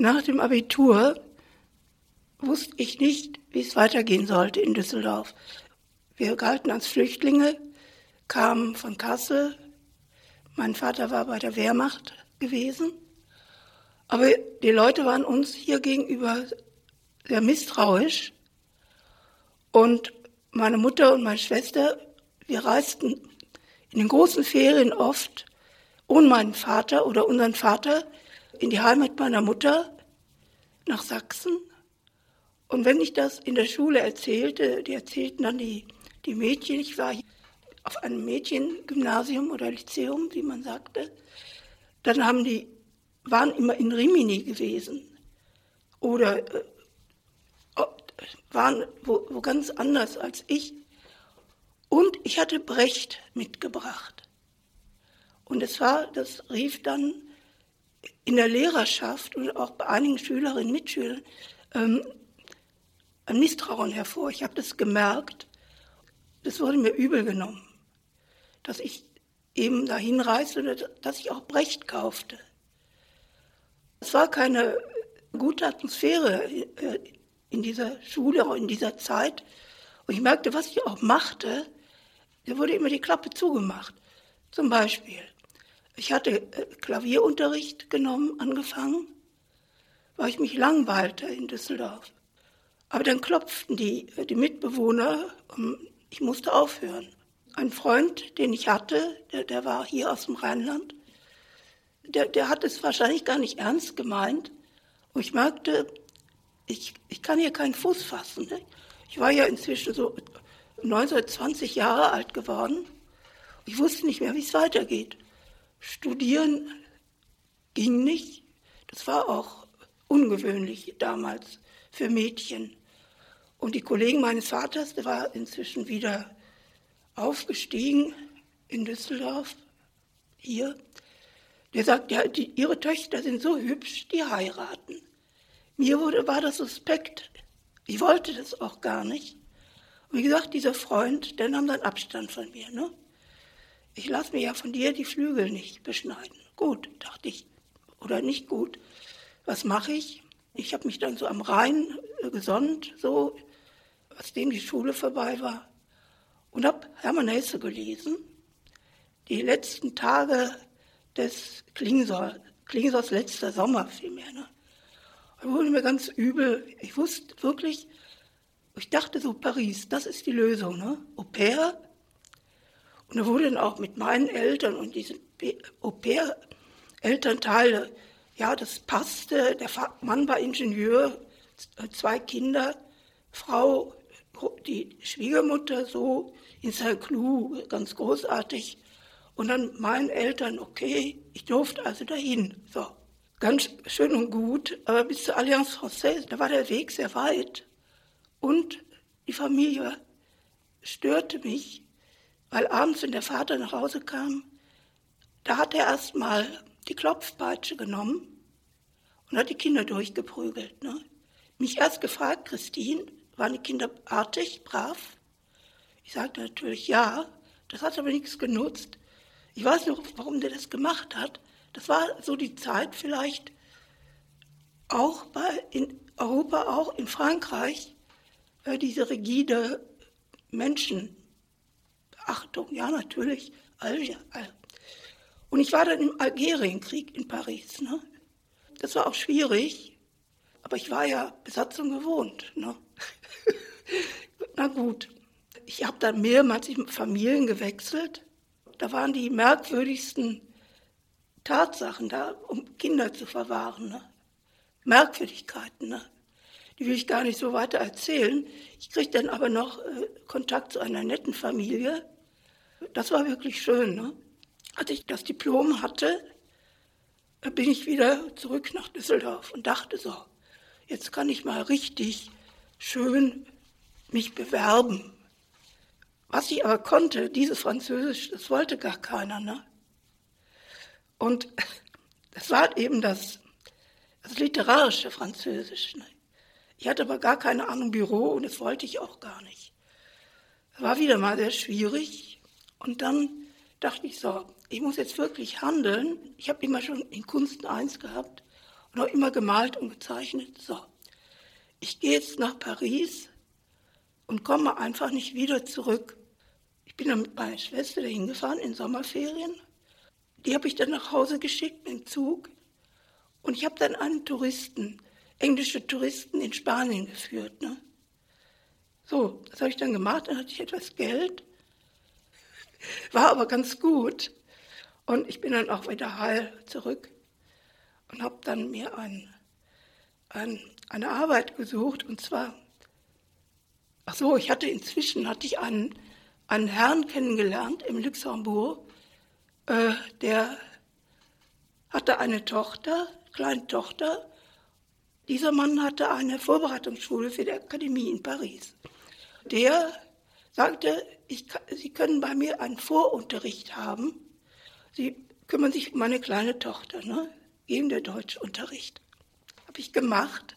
Nach dem Abitur wusste ich nicht, wie es weitergehen sollte in Düsseldorf. Wir galten als Flüchtlinge, kamen von Kassel. Mein Vater war bei der Wehrmacht gewesen. Aber die Leute waren uns hier gegenüber sehr misstrauisch. Und meine Mutter und meine Schwester, wir reisten in den großen Ferien oft ohne meinen Vater oder unseren Vater in die Heimat meiner Mutter nach Sachsen. Und wenn ich das in der Schule erzählte, die erzählten dann die, die Mädchen, ich war auf einem Mädchengymnasium oder Lyzeum, wie man sagte, dann haben die, waren immer in Rimini gewesen oder äh, waren wo, wo ganz anders als ich. Und ich hatte Brecht mitgebracht. Und es war, das rief dann in der Lehrerschaft und auch bei einigen Schülerinnen und Mitschülern ähm, ein Misstrauen hervor. Ich habe das gemerkt. Das wurde mir übel genommen, dass ich eben dahin reiste oder dass ich auch Brecht kaufte. Es war keine gute Atmosphäre äh, in dieser Schule, in dieser Zeit. Und ich merkte, was ich auch machte, da wurde immer die Klappe zugemacht. Zum Beispiel, ich hatte äh, Klavierunterricht genommen, angefangen, weil ich mich langweilte in Düsseldorf. Aber dann klopften die, äh, die Mitbewohner, ich musste aufhören. Ein Freund, den ich hatte, der, der war hier aus dem Rheinland, der, der hat es wahrscheinlich gar nicht ernst gemeint. Und ich merkte, ich, ich kann hier keinen Fuß fassen. Ne? Ich war ja inzwischen so 19, 20 Jahre alt geworden. Ich wusste nicht mehr, wie es weitergeht. Studieren ging nicht. Das war auch ungewöhnlich damals für Mädchen. Und die Kollegen meines Vaters, der war inzwischen wieder aufgestiegen in Düsseldorf, hier, der sagt, ja, die, ihre Töchter sind so hübsch, die heiraten. Mir wurde, war das suspekt. Ich wollte das auch gar nicht. Und wie gesagt, dieser Freund, der nahm dann Abstand von mir. Ne? Ich lasse mir ja von dir die Flügel nicht beschneiden. Gut, dachte ich. Oder nicht gut. Was mache ich? Ich habe mich dann so am Rhein äh, gesonnt, so, als dem die Schule vorbei war. Und habe Hermann Hesse gelesen. Die letzten Tage des Klingsor, Klingsors letzter Sommer vielmehr. Ne? Da wurde mir ganz übel. Ich wusste wirklich, ich dachte so, Paris, das ist die Lösung, ne? Au pair. Und da wurde dann auch mit meinen Eltern und diesen Au pair Elternteile, ja, das passte. Der Mann war Ingenieur, zwei Kinder, Frau, die Schwiegermutter so in Saint-Cloud, ganz großartig. Und dann meinen Eltern, okay, ich durfte also dahin. So, ganz schön und gut, aber bis zur Allianz Française, da war der Weg sehr weit. Und die Familie störte mich, weil abends, wenn der Vater nach Hause kam, da hat er erstmal die Klopfpeitsche genommen und hat die Kinder durchgeprügelt. Ne? Mich erst gefragt, Christine, waren die Kinder artig, brav? Ich sagte natürlich ja, das hat aber nichts genutzt. Ich weiß noch, warum der das gemacht hat. Das war so die Zeit vielleicht auch bei, in Europa, auch in Frankreich, diese rigide Menschenachtung. Ja, natürlich. Und ich war dann im Algerienkrieg in Paris. Ne? Das war auch schwierig, aber ich war ja Besatzung gewohnt. Ne? Na gut, ich habe dann mehrmals Familien gewechselt da waren die merkwürdigsten Tatsachen da, um Kinder zu verwahren. Ne? Merkwürdigkeiten. Ne? Die will ich gar nicht so weiter erzählen. Ich kriegte dann aber noch äh, Kontakt zu einer netten Familie. Das war wirklich schön. Ne? Als ich das Diplom hatte, bin ich wieder zurück nach Düsseldorf und dachte so, jetzt kann ich mal richtig schön mich bewerben was ich aber konnte, dieses Französisch, das wollte gar keiner. Ne? Und das war eben das, das literarische Französisch. Ne? Ich hatte aber gar keine Ahnung Büro und das wollte ich auch gar nicht. Das war wieder mal sehr schwierig. Und dann dachte ich so, ich muss jetzt wirklich handeln. Ich habe immer schon in Kunst eins gehabt und auch immer gemalt und gezeichnet. So, ich gehe jetzt nach Paris und komme einfach nicht wieder zurück. Ich bin dann mit meiner Schwester dahin gefahren in Sommerferien. Die habe ich dann nach Hause geschickt mit dem Zug. Und ich habe dann einen Touristen, englische Touristen in Spanien geführt. Ne? So, das habe ich dann gemacht, dann hatte ich etwas Geld. War aber ganz gut. Und ich bin dann auch wieder heil zurück und habe dann mir ein, ein, eine Arbeit gesucht. Und zwar, ach so, ich hatte inzwischen hatte ich einen, einen Herrn kennengelernt im Luxemburg, äh, der hatte eine Tochter, kleine Tochter. Dieser Mann hatte eine Vorbereitungsschule für die Akademie in Paris. Der sagte, ich, Sie können bei mir einen Vorunterricht haben. Sie kümmern sich um meine kleine Tochter, ne? geben der Deutschunterricht. Habe ich gemacht.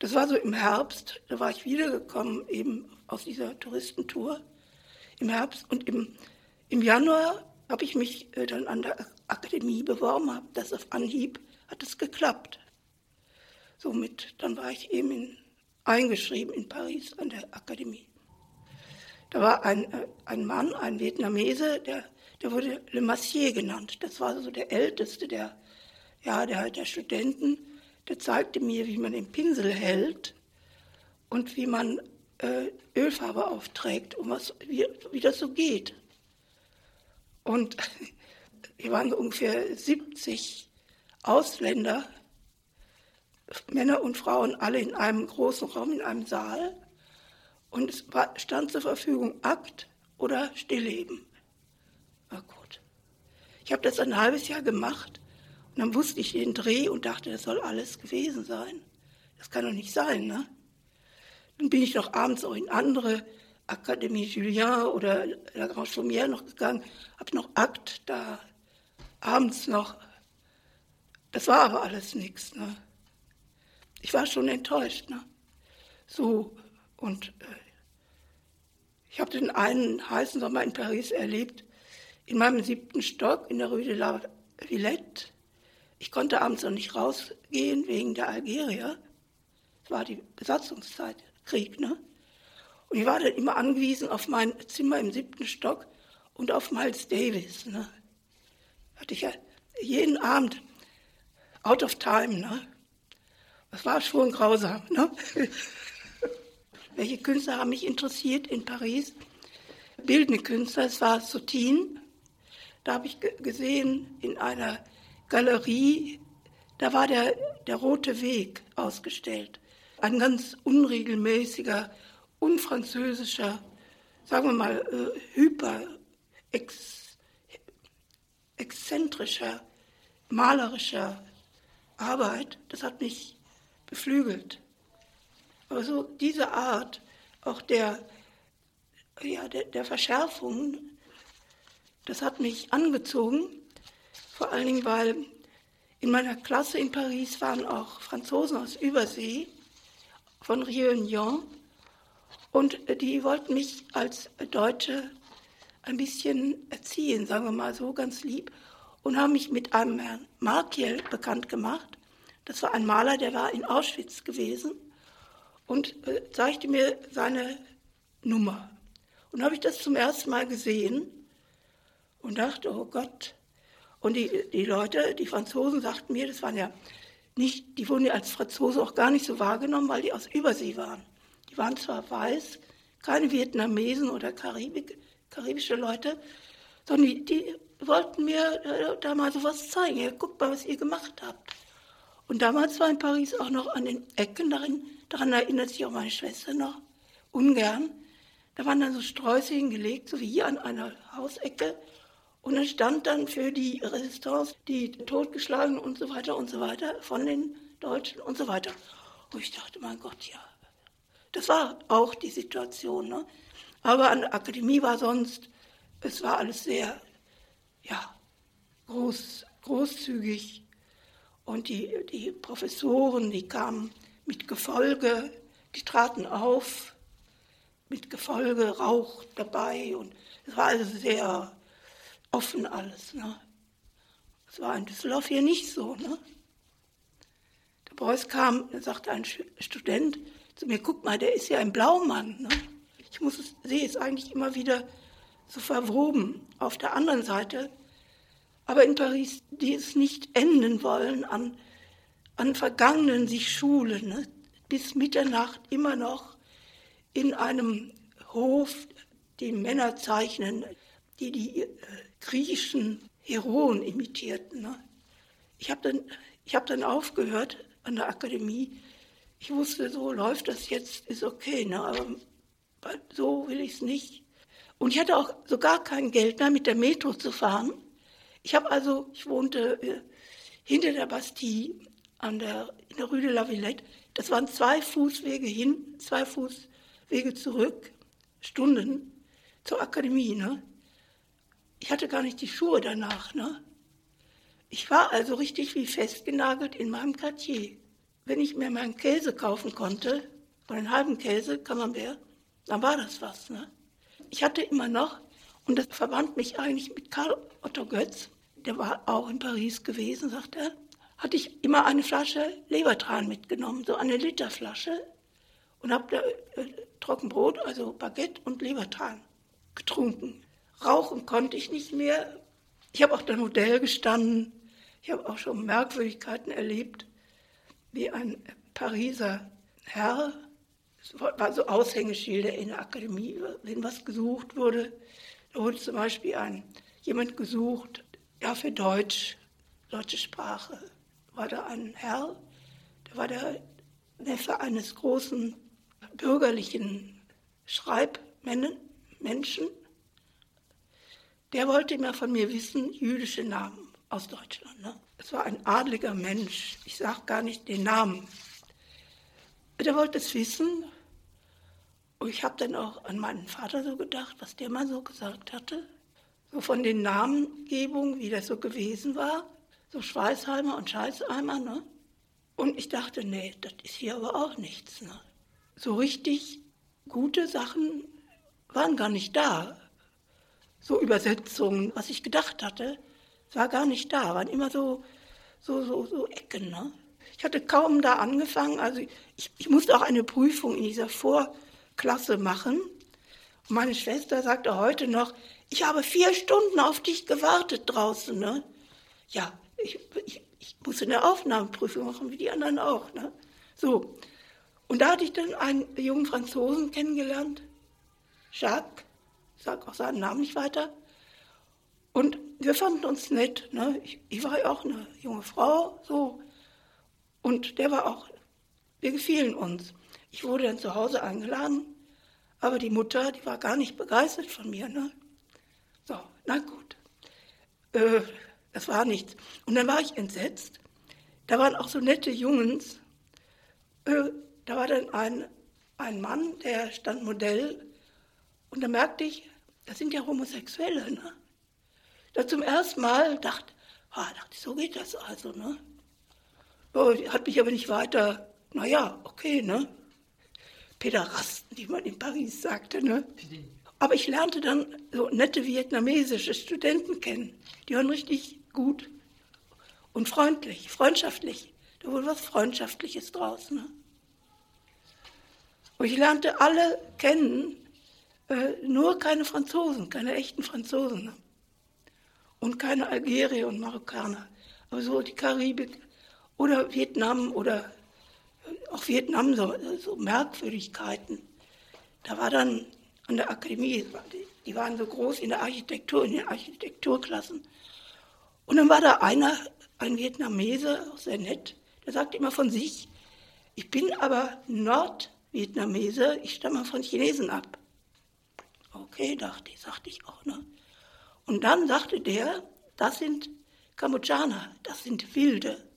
Das war so im Herbst, da war ich wiedergekommen eben aus dieser Touristentour im Herbst und im, im Januar habe ich mich äh, dann an der Akademie beworben, habe das auf Anhieb, hat es geklappt. Somit, dann war ich eben in, eingeschrieben in Paris an der Akademie. Da war ein, äh, ein Mann, ein Vietnamese, der, der wurde Le Massier genannt. Das war so der älteste der, ja, der, der Studenten. Der zeigte mir, wie man den Pinsel hält und wie man äh, Ölfarbe aufträgt und was, wie, wie das so geht. Und wir waren ungefähr 70 Ausländer, Männer und Frauen, alle in einem großen Raum, in einem Saal. Und es war, stand zur Verfügung Akt oder Stillleben. War gut. Ich habe das ein halbes Jahr gemacht und dann wusste ich den Dreh und dachte, das soll alles gewesen sein. Das kann doch nicht sein, ne? Dann bin ich noch abends auch in andere Akademie Julien oder La Grand Chaumière noch gegangen, habe noch Akt da abends noch. Das war aber alles nichts. Ne? Ich war schon enttäuscht. Ne? So, und äh, ich habe den einen heißen Sommer in Paris erlebt, in meinem siebten Stock in der Rue de la Villette. Ich konnte abends noch nicht rausgehen wegen der Algerier. Es war die Besatzungszeit, Krieg, ne? Und ich war dann immer angewiesen auf mein Zimmer im siebten Stock und auf Miles Davis. Ne? Hatte ich ja jeden Abend out of time. Ne? Das war schon grausam. Ne? Welche Künstler haben mich interessiert in Paris? Bildende Künstler, es war Sotin. Da habe ich gesehen in einer Galerie, da war der, der Rote Weg ausgestellt. Ein ganz unregelmäßiger unfranzösischer, sagen wir mal, äh, hyper, ex, exzentrischer, malerischer Arbeit, das hat mich beflügelt. Aber so diese Art auch der, ja, der, der Verschärfung, das hat mich angezogen, vor allen Dingen, weil in meiner Klasse in Paris waren auch Franzosen aus Übersee, von Réunion, und die wollten mich als Deutsche ein bisschen erziehen, sagen wir mal so, ganz lieb. Und haben mich mit einem Herrn Markiel bekannt gemacht. Das war ein Maler, der war in Auschwitz gewesen und äh, zeigte mir seine Nummer. Und habe ich das zum ersten Mal gesehen und dachte, oh Gott. Und die, die Leute, die Franzosen sagten mir, das waren ja nicht, die wurden ja als Franzosen auch gar nicht so wahrgenommen, weil die aus Übersee waren waren zwar weiß, keine Vietnamesen oder Karibik, karibische Leute, sondern die, die wollten mir äh, da mal sowas zeigen. Ja, guckt mal, was ihr gemacht habt. Und damals war in Paris auch noch an den Ecken, darin, daran erinnert sich auch meine Schwester noch, ungern. Da waren dann so Sträuße hingelegt, so wie hier an einer Hausecke. Und dann stand dann für die Resistance die Totgeschlagenen und so weiter und so weiter von den Deutschen und so weiter. Und ich dachte, mein Gott, ja, das war auch die Situation. Ne? Aber an der Akademie war sonst, es war alles sehr, ja, groß, großzügig. Und die, die Professoren, die kamen mit Gefolge, die traten auf, mit Gefolge, Rauch dabei. Und es war also sehr offen alles. Ne? Das war in Düsseldorf hier nicht so. Ne? Beuys kam, da sagte ein Student zu mir, guck mal, der ist ja ein Blaumann. Ne? Ich muss es, sehe es eigentlich immer wieder so verwoben. Auf der anderen Seite, aber in Paris, die es nicht enden wollen an, an Vergangenen sich schulen, ne? bis Mitternacht immer noch in einem Hof die Männer zeichnen, die die äh, griechischen Heroen imitierten. Ne? Ich habe dann, hab dann aufgehört an der Akademie. Ich wusste, so läuft das jetzt, ist okay, ne? aber so will ich es nicht. Und ich hatte auch so gar kein Geld mehr, mit der Metro zu fahren. Ich habe also, ich wohnte äh, hinter der Bastille an der, in der Rue de la Villette. Das waren zwei Fußwege hin, zwei Fußwege zurück, Stunden zur Akademie. Ne? Ich hatte gar nicht die Schuhe danach. Ne? Ich war also richtig wie festgenagelt in meinem Quartier. Wenn ich mir meinen Käse kaufen konnte, einen halben Käse, Camembert, dann war das was. Ne? Ich hatte immer noch, und das verband mich eigentlich mit Karl Otto Götz, der war auch in Paris gewesen, sagt er, hatte ich immer eine Flasche Lebertran mitgenommen, so eine Literflasche, und habe da äh, Trockenbrot, also Baguette und Lebertran getrunken. Rauchen konnte ich nicht mehr. Ich habe auch der Modell gestanden. Ich habe auch schon Merkwürdigkeiten erlebt, wie ein Pariser Herr, es war so Aushängeschilder in der Akademie, wenn was gesucht wurde. Wurde zum Beispiel ein, jemand gesucht, ja, für Deutsch, deutsche Sprache. War da ein Herr, der war der Neffe eines großen bürgerlichen Schreibmenschen. Der wollte immer von mir wissen, jüdische Namen aus Deutschland. Ne? Es war ein adliger Mensch, ich sage gar nicht den Namen. Der wollte es wissen. Und ich habe dann auch an meinen Vater so gedacht, was der mal so gesagt hatte. So von den Namengebungen, wie das so gewesen war. So Schweißheimer und Scheißheimer. Ne? Und ich dachte, nee, das ist hier aber auch nichts. Ne? So richtig gute Sachen waren gar nicht da. So Übersetzungen, was ich gedacht hatte, war gar nicht da. Waren immer so, so, so, so Ecken. Ne? Ich hatte kaum da angefangen. Also ich, ich musste auch eine Prüfung in dieser Vorklasse machen. Und meine Schwester sagte heute noch, ich habe vier Stunden auf dich gewartet draußen. Ne? Ja, ich, ich, ich musste eine Aufnahmeprüfung machen, wie die anderen auch. Ne? So. Und da hatte ich dann einen jungen Franzosen kennengelernt, Jacques, ich sage auch seinen Namen nicht weiter. Und wir fanden uns nett. Ne? Ich, ich war ja auch eine junge Frau, so. Und der war auch, wir gefielen uns. Ich wurde dann zu Hause eingeladen, aber die Mutter, die war gar nicht begeistert von mir. Ne? So, na gut. Äh, das war nichts. Und dann war ich entsetzt. Da waren auch so nette Jungens. Äh, da war dann ein, ein Mann, der stand Modell. Und da merkte ich, das sind ja Homosexuelle. Ne? Da zum ersten Mal dachte, ah, dachte ich, so geht das also. Ne? Hat mich aber nicht weiter, naja, okay, ne? Pederasten, wie man in Paris sagte, ne? Aber ich lernte dann so nette vietnamesische Studenten kennen. Die waren richtig gut und freundlich, freundschaftlich. Da wurde was Freundschaftliches draus. Ne? Und ich lernte alle kennen, äh, nur keine Franzosen, keine echten Franzosen. Ne? Und keine Algerier und Marokkaner. Aber so die Karibik, oder Vietnam oder auch Vietnam, so, so Merkwürdigkeiten. Da war dann an der Akademie, die waren so groß in der Architektur, in den Architekturklassen. Und dann war da einer, ein Vietnamese, auch sehr nett, der sagte immer von sich, ich bin aber Nordvietnamese, ich stamme von Chinesen ab. Okay, dachte ich, sagte ich auch. Ne? Und dann sagte der, das sind Kambodschaner, das sind Wilde.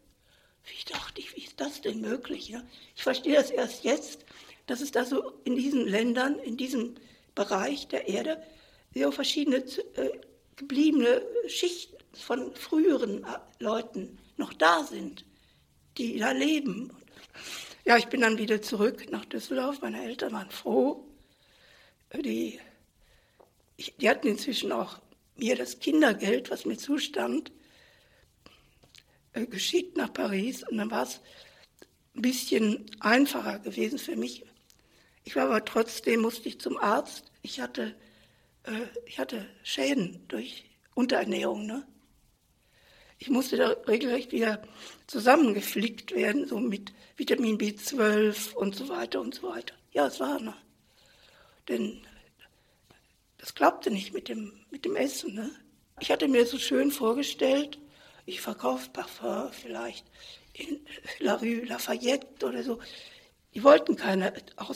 Ich dachte, wie ist das denn möglich? Ja? Ich verstehe das erst jetzt, dass es da so in diesen Ländern, in diesem Bereich der Erde, so verschiedene äh, gebliebene Schichten von früheren äh, Leuten noch da sind, die da leben. Ja, ich bin dann wieder zurück nach Düsseldorf. Meine Eltern waren froh. Die, ich, die hatten inzwischen auch mir das Kindergeld, was mir zustand, äh, geschickt nach Paris und dann war es ein bisschen einfacher gewesen für mich. Ich war aber trotzdem, musste ich zum Arzt. Ich hatte, äh, ich hatte Schäden durch Unterernährung. Ne? Ich musste da regelrecht wieder zusammengeflickt werden, so mit Vitamin B12 und so weiter und so weiter. Ja, es war, ne? Denn das klappte nicht mit dem, mit dem Essen. Ne? Ich hatte mir so schön vorgestellt, ich verkaufe Parfum vielleicht in La Rue Lafayette oder so. Die wollten keine,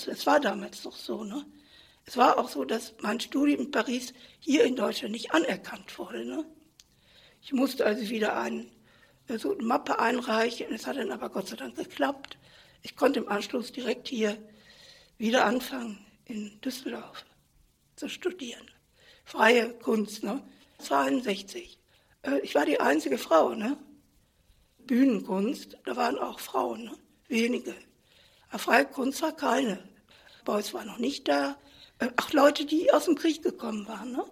es war damals noch so, ne? Es war auch so, dass mein Studium in Paris hier in Deutschland nicht anerkannt wurde, ne? Ich musste also wieder ein, so eine Mappe einreichen, es hat dann aber Gott sei Dank geklappt. Ich konnte im Anschluss direkt hier wieder anfangen, in Düsseldorf zu studieren. Freie Kunst, ne? 62. Äh, ich war die einzige Frau, ne? Bühnenkunst, da waren auch Frauen, ne? wenige. Aber freie Kunst war keine. Beuys war noch nicht da. Äh, ach, Leute, die aus dem Krieg gekommen waren. Ne?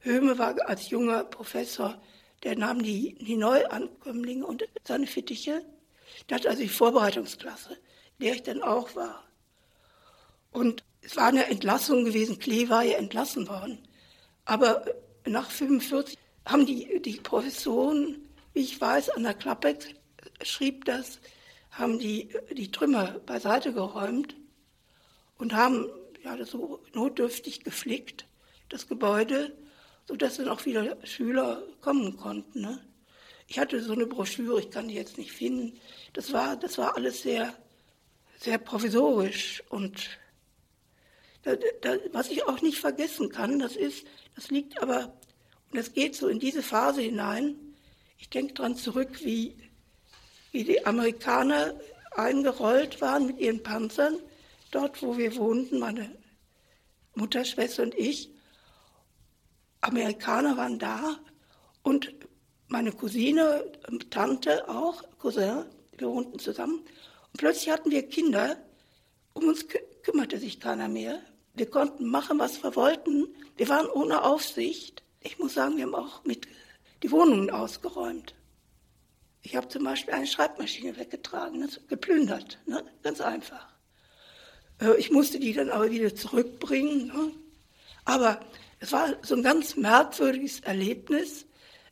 Höhme war als junger Professor, der nahm die, die Neuankömmlinge und seine Fittiche. Der hatte also die Vorbereitungsklasse, in der ich dann auch war. Und es war eine Entlassung gewesen. Klee war ja entlassen worden. Aber nach 45 haben die, die Professoren, wie ich weiß, an der Klappe schrieb das, haben die, die Trümmer beiseite geräumt und haben ja, so notdürftig geflickt, das Gebäude, sodass dann auch wieder Schüler kommen konnten. Ne? Ich hatte so eine Broschüre, ich kann die jetzt nicht finden. Das war, das war alles sehr, sehr provisorisch. Und da, da, was ich auch nicht vergessen kann, das ist, das liegt aber und es geht so in diese Phase hinein. Ich denke daran zurück, wie, wie die Amerikaner eingerollt waren mit ihren Panzern, dort wo wir wohnten, meine Mutter, Schwester und ich. Amerikaner waren da und meine Cousine, Tante auch, Cousin, wir wohnten zusammen. Und plötzlich hatten wir Kinder, um uns kümmerte sich keiner mehr. Wir konnten machen, was wir wollten. Wir waren ohne Aufsicht. Ich muss sagen, wir haben auch mit die Wohnungen ausgeräumt. Ich habe zum Beispiel eine Schreibmaschine weggetragen, ne, geplündert, ne? ganz einfach. Äh, ich musste die dann aber wieder zurückbringen. Ne? Aber es war so ein ganz merkwürdiges Erlebnis,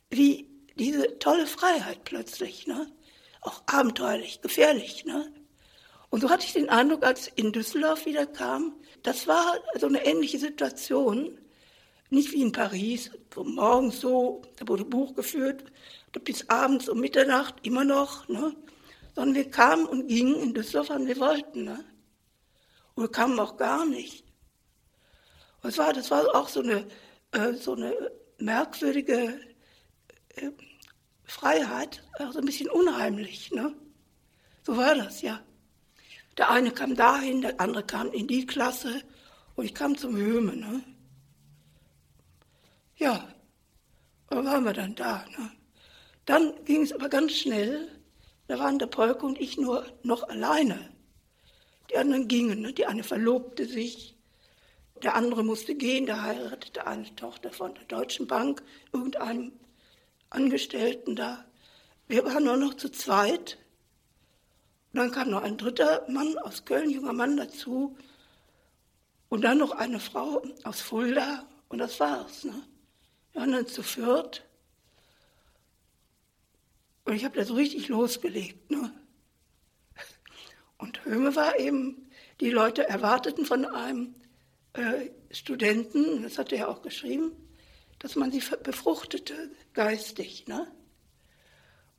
wie diese tolle Freiheit plötzlich, ne? auch abenteuerlich, gefährlich. Ne? Und so hatte ich den Eindruck, als ich in Düsseldorf wieder kam, das war so eine ähnliche Situation. Nicht wie in Paris, von morgens so, da wurde Buch geführt, bis abends um Mitternacht immer noch, ne? sondern wir kamen und gingen in Düsseldorf, wann wir wollten. Ne? Oder kamen auch gar nicht. Und das war, das war auch so eine, äh, so eine merkwürdige äh, Freiheit, auch ein bisschen unheimlich. Ne? So war das, ja. Der eine kam dahin, der andere kam in die Klasse und ich kam zum Höme. Ne? Ja, da waren wir dann da. Ne? Dann ging es aber ganz schnell. Da waren der Polke und ich nur noch alleine. Die anderen gingen. Ne? Die eine verlobte sich, der andere musste gehen, der heiratete eine Tochter von der Deutschen Bank, irgendeinem Angestellten da. Wir waren nur noch zu zweit. Und dann kam noch ein dritter Mann aus Köln, junger Mann dazu. Und dann noch eine Frau aus Fulda. Und das war's. Ne? Wir dann zu viert. Und ich habe da so richtig losgelegt. Ne? Und Höme war eben, die Leute erwarteten von einem äh, Studenten, das hat er auch geschrieben, dass man sie befruchtete geistig. Ne?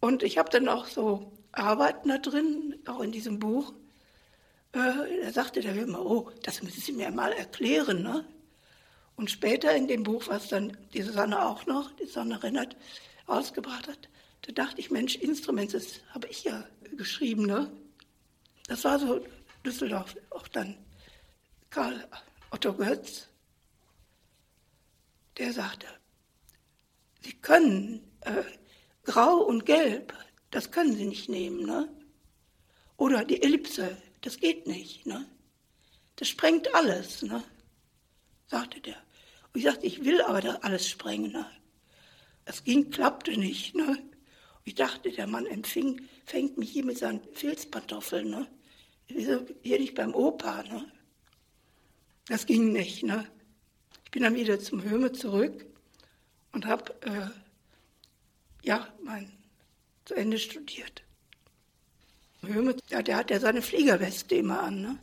Und ich habe dann auch so Arbeiten da drin, auch in diesem Buch. Äh, da sagte der Hömer, oh, das müssen Sie mir mal erklären. Ne? Und später in dem Buch, was dann die Susanne auch noch, die Susanne Rennert, ausgebracht hat, da dachte ich, Mensch, Instrument, das habe ich ja geschrieben. Ne? Das war so Düsseldorf, auch dann Karl Otto Götz, der sagte, Sie können äh, Grau und Gelb, das können Sie nicht nehmen. Ne? Oder die Ellipse, das geht nicht. Ne? Das sprengt alles, ne? sagte der. Ich sagte, ich will aber das alles sprengen. Ne? Es ging, klappte nicht. Ne? Ich dachte, der Mann empfing, fängt mich hier mit seinen Filzpantoffeln. Ne? hier nicht beim Opa, ne? Das ging nicht, ne? Ich bin dann wieder zum Höme zurück und habe, äh, ja, mein, zu Ende studiert. Höme, ja, der hat ja seine Fliegerweste immer an, ne?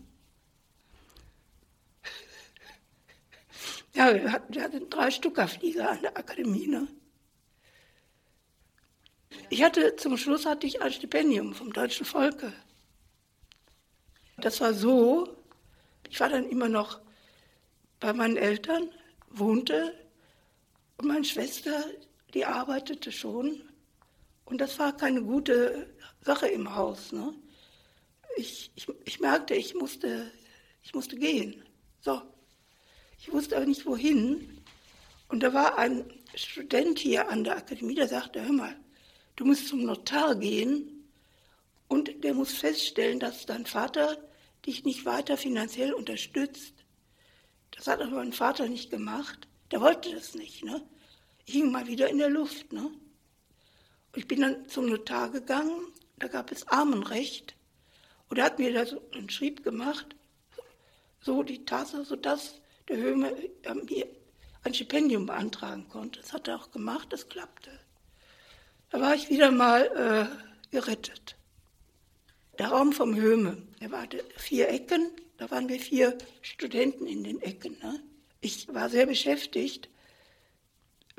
Ja, der hat, der hat einen Drei-Stucker-Flieger an der Akademie, ne? Ich hatte, zum Schluss hatte ich ein Stipendium vom deutschen Volke. Das war so, ich war dann immer noch bei meinen Eltern, wohnte und meine Schwester, die arbeitete schon. Und das war keine gute Sache im Haus. Ne? Ich, ich, ich merkte, ich musste, ich musste gehen. So. Ich wusste aber nicht wohin. Und da war ein Student hier an der Akademie, der sagte, hör mal, du musst zum Notar gehen und der muss feststellen, dass dein Vater dich nicht weiter finanziell unterstützt. Das hat aber mein Vater nicht gemacht. Der wollte das nicht. Ne? Ich hing mal wieder in der Luft. Ne? Und ich bin dann zum Notar gegangen, da gab es Armenrecht. Und er hat mir da so einen Schrieb gemacht, so die Tatsache, sodass der Höhme mir ein Stipendium beantragen konnte. Das hat er auch gemacht, das klappte. Da war ich wieder mal äh, gerettet. Der Raum vom Höhme, der hatte vier Ecken, da waren wir vier Studenten in den Ecken. Ne? Ich war sehr beschäftigt,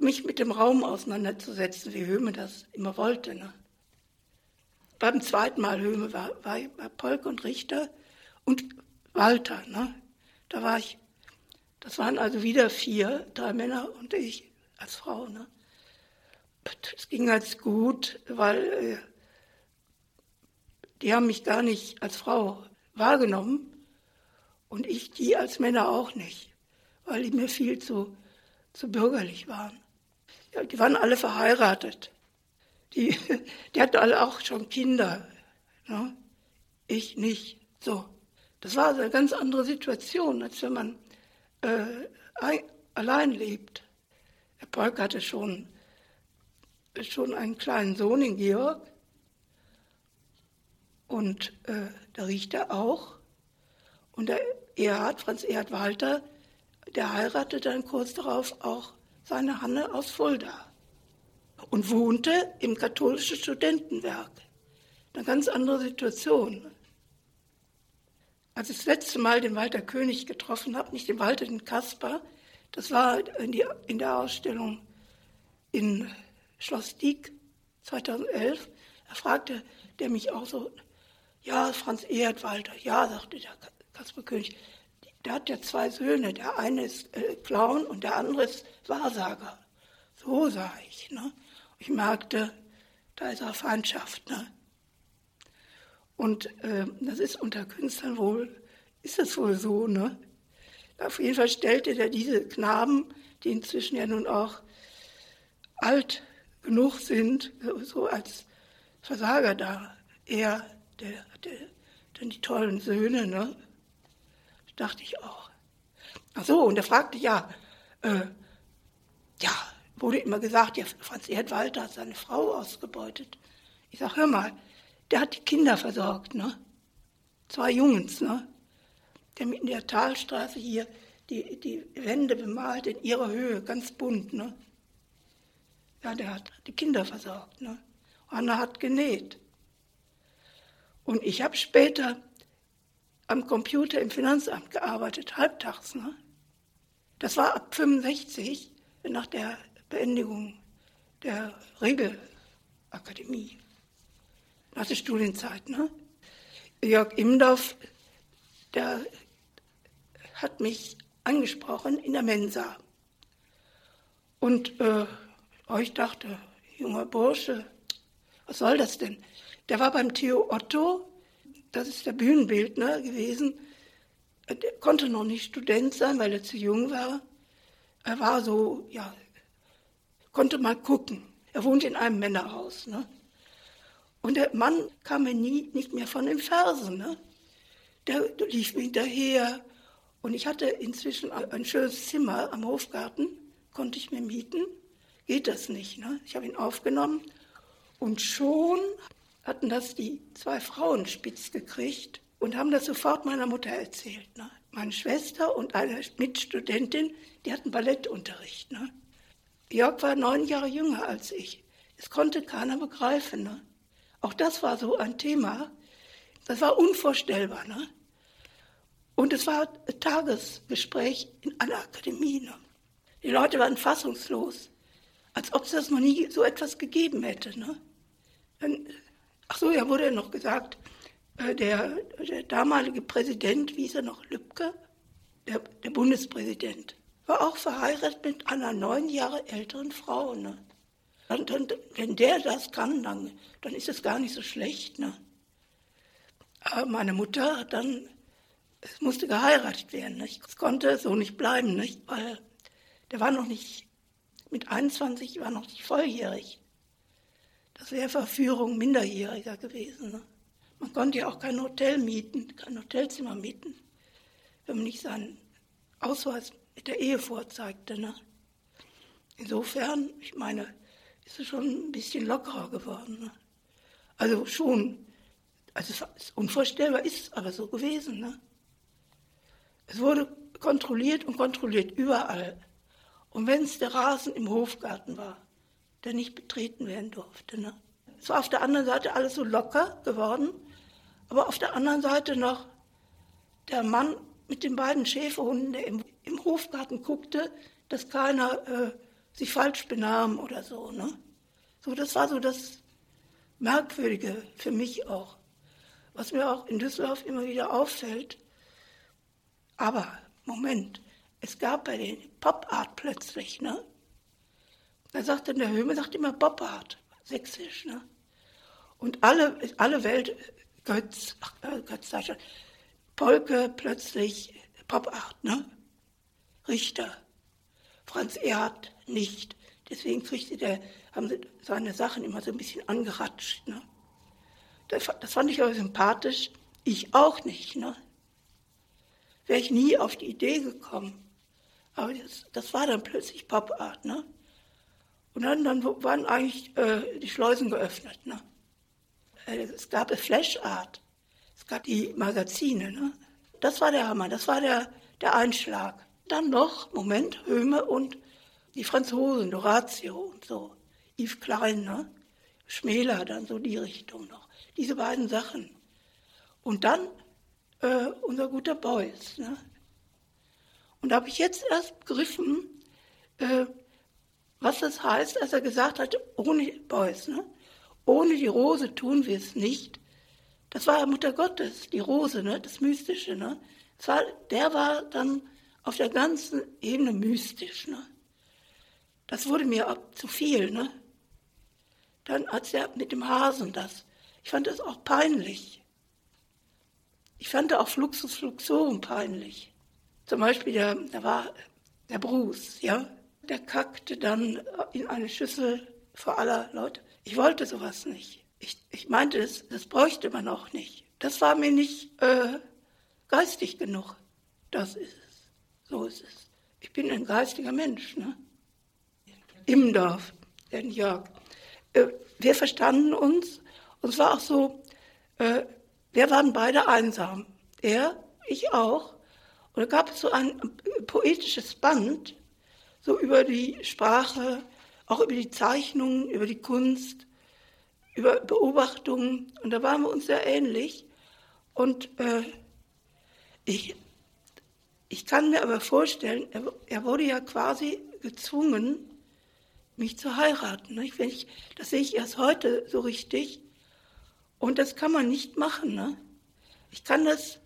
mich mit dem Raum auseinanderzusetzen, wie Höhme das immer wollte. Ne? Beim zweiten Mal Höhme war, war, war Polk und Richter und Walter. Ne? Da war ich, das waren also wieder vier, drei Männer und ich als Frau. Ne? Es ging ganz gut, weil äh, die haben mich gar nicht als Frau wahrgenommen und ich die als Männer auch nicht, weil die mir viel zu, zu bürgerlich waren. Ja, die waren alle verheiratet. Die, die hatten alle auch schon Kinder. Ne? Ich nicht. So. Das war also eine ganz andere Situation, als wenn man äh, ein, allein lebt. Der Polk hatte schon, schon einen kleinen Sohn in Georg und äh, der Richter auch. Und der Erhard, Franz Erhard Walter, der heiratete dann kurz darauf auch seine Hanne aus Fulda und wohnte im katholischen Studentenwerk. Eine ganz andere Situation. Als ich das letzte Mal den Walter König getroffen habe, nicht den Walter, den Kasper, das war in, die, in der Ausstellung in Schloss Dieck 2011, da fragte der mich auch so, ja, Franz Erdwalder, ja, sagte der Kasper König. Der hat ja zwei Söhne. Der eine ist äh, Clown und der andere ist Wahrsager. So sah ich. Ne? Ich merkte, da ist auch Feindschaft. Ne? Und äh, das ist unter Künstlern wohl, ist es wohl so. Ne? Auf jeden Fall stellte der diese Knaben, die inzwischen ja nun auch alt genug sind, so als Versager da. Er der hatte dann die tollen Söhne, ne? Das dachte ich auch. Ach so, und er fragte, ja, äh, ja, wurde immer gesagt, ja, Franz Erdwalter hat seine Frau ausgebeutet. Ich sag, hör mal, der hat die Kinder versorgt, ne? Zwei Jungs, ne? Der mit in der Talstraße hier die, die Wände bemalt in ihrer Höhe, ganz bunt, ne? Ja, der hat die Kinder versorgt, ne? Anna hat genäht. Und ich habe später am Computer im Finanzamt gearbeitet, halbtags. Ne? Das war ab 65, nach der Beendigung der Regelakademie, nach der Studienzeit. Ne? Jörg Imdorf, der hat mich angesprochen in der Mensa. Und äh, ich dachte, junger Bursche, was soll das denn? Der war beim Theo Otto, das ist der Bühnenbildner gewesen. Der konnte noch nicht Student sein, weil er zu jung war. Er war so, ja, konnte mal gucken. Er wohnt in einem Männerhaus. Ne? Und der Mann kam mir nie, nicht mehr von den Fersen. Ne? Der, lief mir hinterher. Und ich hatte inzwischen ein schönes Zimmer am Hofgarten, konnte ich mir mieten. Geht das nicht. Ne? Ich habe ihn aufgenommen. Und schon hatten das die zwei Frauen spitz gekriegt und haben das sofort meiner Mutter erzählt. Ne? Meine Schwester und eine Mitstudentin, die hatten Ballettunterricht. Ne? Jörg war neun Jahre jünger als ich. Das konnte keiner begreifen. Ne? Auch das war so ein Thema. Das war unvorstellbar. Ne? Und es war ein Tagesgespräch in einer Akademie. Ne? Die Leute waren fassungslos, als ob es das noch nie so etwas gegeben hätte. Ne? Dann, ach so, ja, wurde noch gesagt, äh, der, der, damalige Präsident, wie hieß er noch, Lübcke, der, der, Bundespräsident, war auch verheiratet mit einer neun Jahre älteren Frau. Ne? Und, und, wenn der das kann, dann, dann ist es gar nicht so schlecht. Ne? Aber meine Mutter hat dann, es musste geheiratet werden. Nicht? Es konnte so nicht bleiben, nicht? weil der war noch nicht, mit 21 war noch nicht volljährig. Das wäre Verführung Minderjähriger gewesen. Ne? Man konnte ja auch kein Hotel mieten, kein Hotelzimmer mieten, wenn man nicht seinen Ausweis mit der Ehe vorzeigte. Ne? Insofern, ich meine, ist es schon ein bisschen lockerer geworden. Ne? Also schon, also es ist unvorstellbar ist aber so gewesen. Ne? Es wurde kontrolliert und kontrolliert überall. Und wenn es der Rasen im Hofgarten war, der nicht betreten werden durfte. Ne? Es war auf der anderen Seite alles so locker geworden, aber auf der anderen Seite noch der Mann mit den beiden Schäferhunden, der im, im Hofgarten guckte, dass keiner äh, sich falsch benahm oder so. Ne? So, das war so das Merkwürdige für mich auch, was mir auch in Düsseldorf immer wieder auffällt. Aber Moment, es gab bei den Pop Art plötzlich, ne? Da sagte der Höhme, sagt immer Pop Art, sächsisch, ne? Und alle, alle Welt Götz, ach, äh, Götz Polke plötzlich Popart, ne? Richter. Franz Erhardt nicht. Deswegen kriegte der, haben seine Sachen immer so ein bisschen angeratscht, ne? Das, das fand ich aber sympathisch. Ich auch nicht, ne? Wäre ich nie auf die Idee gekommen. Aber das, das war dann plötzlich Popart, ne? Und dann, dann waren eigentlich äh, die Schleusen geöffnet, ne? Äh, es gab eine Flashart, es gab die Magazine. Ne? Das war der Hammer, das war der, der Einschlag. Dann noch, Moment, Höhme und die Franzosen, Doratio und so. Yves Klein, ne? Schmäler, dann so die Richtung noch. Diese beiden Sachen. Und dann äh, unser guter Beuys. Ne? Und da habe ich jetzt erst begriffen, äh, was das heißt, als er gesagt hat, ohne Beuys. Ne? Ohne die Rose tun wir es nicht. Das war Mutter Gottes, die Rose, ne? das Mystische. Ne? Das war, der war dann auf der ganzen Ebene mystisch. Ne? Das wurde mir auch zu viel. Ne? Dann als er mit dem Hasen das. Ich fand das auch peinlich. Ich fand auch Fluxus Fluxorum peinlich. Zum Beispiel, der, da war der Bruce, ja, der kackte dann in eine Schüssel vor aller Leute. Ich wollte sowas nicht. Ich, ich meinte, das, das bräuchte man auch nicht. Das war mir nicht äh, geistig genug. Das ist So ist. Ich bin ein geistiger Mensch. Ne? Im Dorf, den Jörg. Äh, wir verstanden uns. Und es war auch so, äh, wir waren beide einsam. Er, ich auch. Und da gab es so ein poetisches Band, so über die Sprache, auch über die Zeichnungen, über die Kunst, über Beobachtungen. Und da waren wir uns sehr ähnlich. Und äh, ich, ich kann mir aber vorstellen, er, er wurde ja quasi gezwungen, mich zu heiraten. Nicht? Wenn ich, das sehe ich erst heute so richtig. Und das kann man nicht machen. Ne? Ich kann das,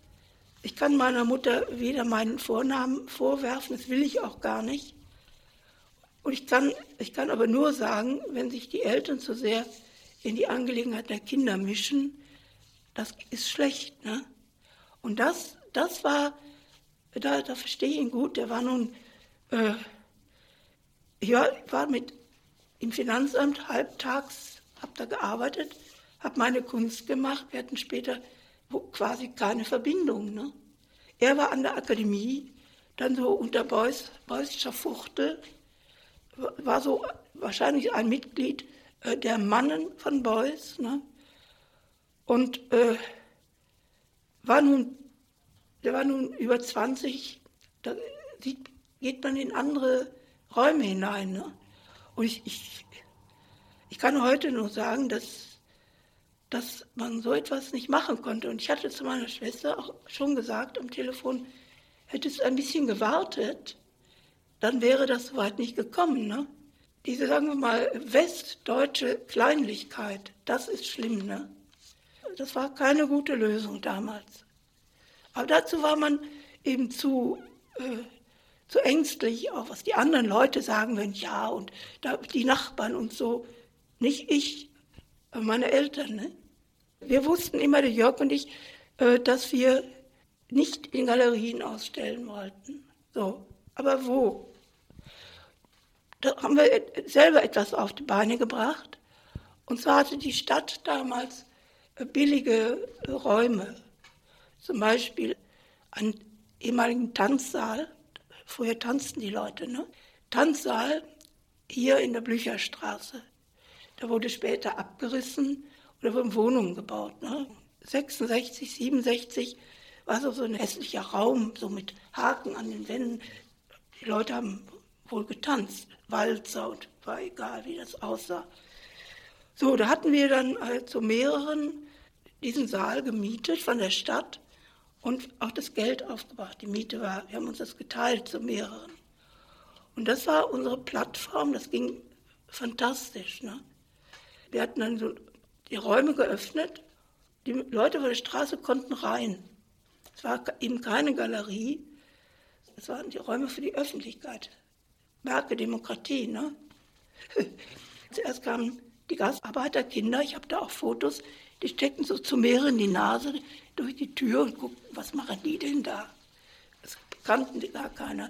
ich kann meiner Mutter weder meinen Vornamen vorwerfen, das will ich auch gar nicht. Und ich kann, ich kann aber nur sagen, wenn sich die Eltern zu sehr in die Angelegenheit der Kinder mischen, das ist schlecht. Ne? Und das, das war, da, da verstehe ich ihn gut, der war nun, äh, ich war, mit im Finanzamt halbtags, habe da gearbeitet, habe meine Kunst gemacht, wir hatten später quasi keine Verbindung. Ne? Er war an der Akademie, dann so unter Beuys, Beusischer Fuchtel, war so wahrscheinlich ein Mitglied äh, der Mannen von Beuys. Ne? Und äh, war nun, der war nun über 20, da sieht, geht man in andere Räume hinein. Ne? Und ich, ich, ich kann heute nur sagen, dass, dass man so etwas nicht machen konnte. Und ich hatte zu meiner Schwester auch schon gesagt am Telefon, hättest du ein bisschen gewartet, dann wäre das soweit nicht gekommen. Ne? Diese, sagen wir mal, westdeutsche Kleinlichkeit, das ist schlimm. Ne? Das war keine gute Lösung damals. Aber dazu war man eben zu, äh, zu ängstlich, auch was die anderen Leute sagen wenn ja, und da, die Nachbarn und so. Nicht ich, meine Eltern. Ne? Wir wussten immer, der Jörg und ich, äh, dass wir nicht in Galerien ausstellen wollten. So, aber wo? Da haben wir selber etwas auf die Beine gebracht. Und zwar hatte die Stadt damals äh, billige Räume. Zum Beispiel einen ehemaligen Tanzsaal. Früher tanzten die Leute, ne? Tanzsaal hier in der Blücherstraße. Da wurde später abgerissen oder wurden Wohnungen gebaut. Ne? 66, 67 war so, ein hässlicher Raum, so mit Haken an den Wänden. Die Leute haben wohl getanzt, Walzer und war egal, wie das aussah. So, da hatten wir dann halt so mehreren diesen Saal gemietet von der Stadt und auch das Geld aufgebracht. Die Miete war, wir haben uns das geteilt zu mehreren. Und das war unsere Plattform, das ging fantastisch. Ne? Wir hatten dann so die Räume geöffnet, die Leute von der Straße konnten rein. Es war eben keine Galerie, es waren die Räume für die Öffentlichkeit. Werke Demokratie. Ne? Zuerst kamen die Gastarbeiterkinder, ich habe da auch Fotos, die steckten so zu mehreren die Nase durch die Tür und guckten, was machen die denn da? Das kannten die gar keiner.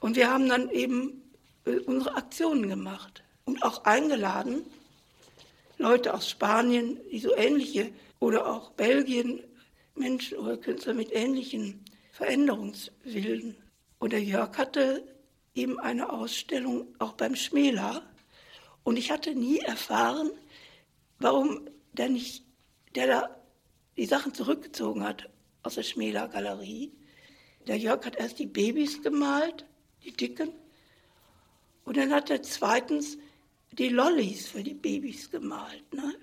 Und wir haben dann eben äh, unsere Aktionen gemacht und auch eingeladen, Leute aus Spanien, die so ähnliche, oder auch Belgien, Menschen oder Künstler mit ähnlichen Veränderungswillen. Und der Jörg hatte eben eine Ausstellung auch beim Schmäler. Und ich hatte nie erfahren, warum der nicht, der da die Sachen zurückgezogen hat aus der Schmäler Galerie. Der Jörg hat erst die Babys gemalt, die dicken, und dann hat er zweitens die Lollis für die Babys gemalt. Ne?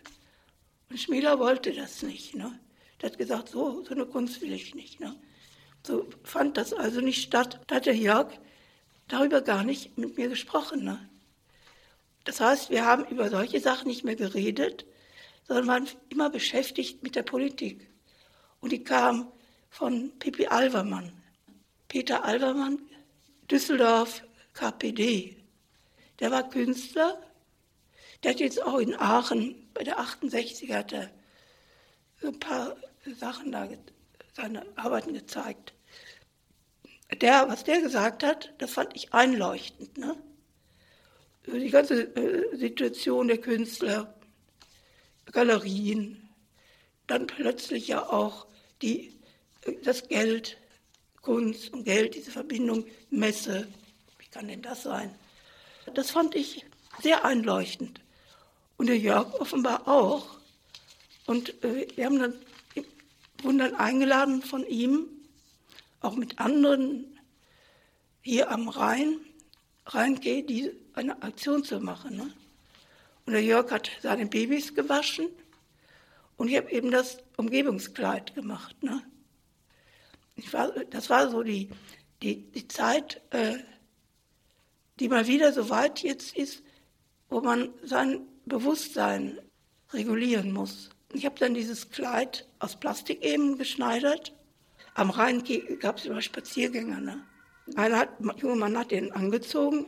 Und Schmäler wollte das nicht. Ne? Der hat gesagt, so, so eine Kunst will ich nicht. Ne? So fand das also nicht statt. Da hat der Jörg darüber gar nicht mit mir gesprochen. Ne? Das heißt, wir haben über solche Sachen nicht mehr geredet, sondern waren immer beschäftigt mit der Politik. Und die kam von Pippi Alvermann. Peter Alvermann, Düsseldorf, KPD. Der war Künstler. Der hat jetzt auch in Aachen, bei der 68er, hat er ein paar Sachen da, seine Arbeiten gezeigt der, was der gesagt hat, das fand ich einleuchtend. Ne? Die ganze äh, Situation der Künstler, Galerien, dann plötzlich ja auch die, äh, das Geld, Kunst und Geld, diese Verbindung, Messe, wie kann denn das sein? Das fand ich sehr einleuchtend. Und der Jörg offenbar auch. Und äh, wir haben dann, wurden dann eingeladen von ihm, auch mit anderen hier am Rhein, Rheingehe, die eine Aktion zu machen. Ne? Und der Jörg hat seine Babys gewaschen und ich habe eben das Umgebungskleid gemacht. Ne? War, das war so die, die, die Zeit, äh, die mal wieder so weit jetzt ist, wo man sein Bewusstsein regulieren muss. Ich habe dann dieses Kleid aus Plastik eben geschneidert am Rhein gab es immer Spaziergänger. Ne? Ein junger Mann hat den angezogen.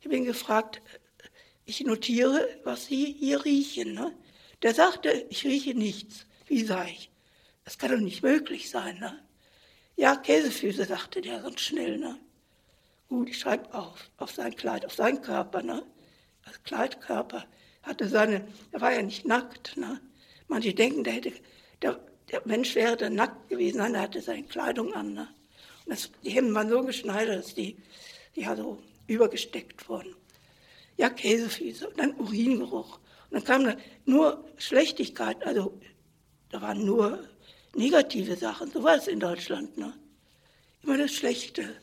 Ich habe ihn gefragt, ich notiere, was Sie hier riechen. Ne? Der sagte, ich rieche nichts. Wie sage ich? Das kann doch nicht möglich sein. Ne? Ja, Käsefüße, sagte der ganz schnell. Ne? Gut, ich schreibe auf, auf sein Kleid, auf seinen Körper. Ne? Das Kleidkörper hatte seine, er war ja nicht nackt. Ne? Manche denken, der hätte, der, der Mensch wäre dann nackt gewesen, nein, er hatte seine Kleidung an. Ne? Und das, die Hemden waren so geschneidert, dass die ja so übergesteckt wurden. Ja, Käsefüße und dann Uringeruch. Und dann kam da nur Schlechtigkeit, also da waren nur negative Sachen. So war es in Deutschland. Ne? Immer das Schlechte.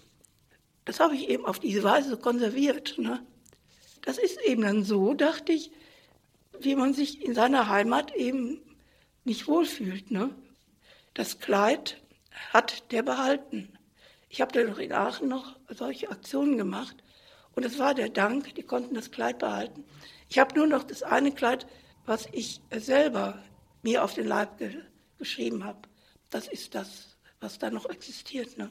Das habe ich eben auf diese Weise konserviert. Ne? Das ist eben dann so, dachte ich, wie man sich in seiner Heimat eben nicht wohlfühlt. Ne? Das Kleid hat der behalten. Ich habe dann noch in Aachen noch solche Aktionen gemacht und es war der Dank, die konnten das Kleid behalten. Ich habe nur noch das eine Kleid, was ich selber mir auf den Leib ge geschrieben habe. Das ist das, was da noch existiert. Ne?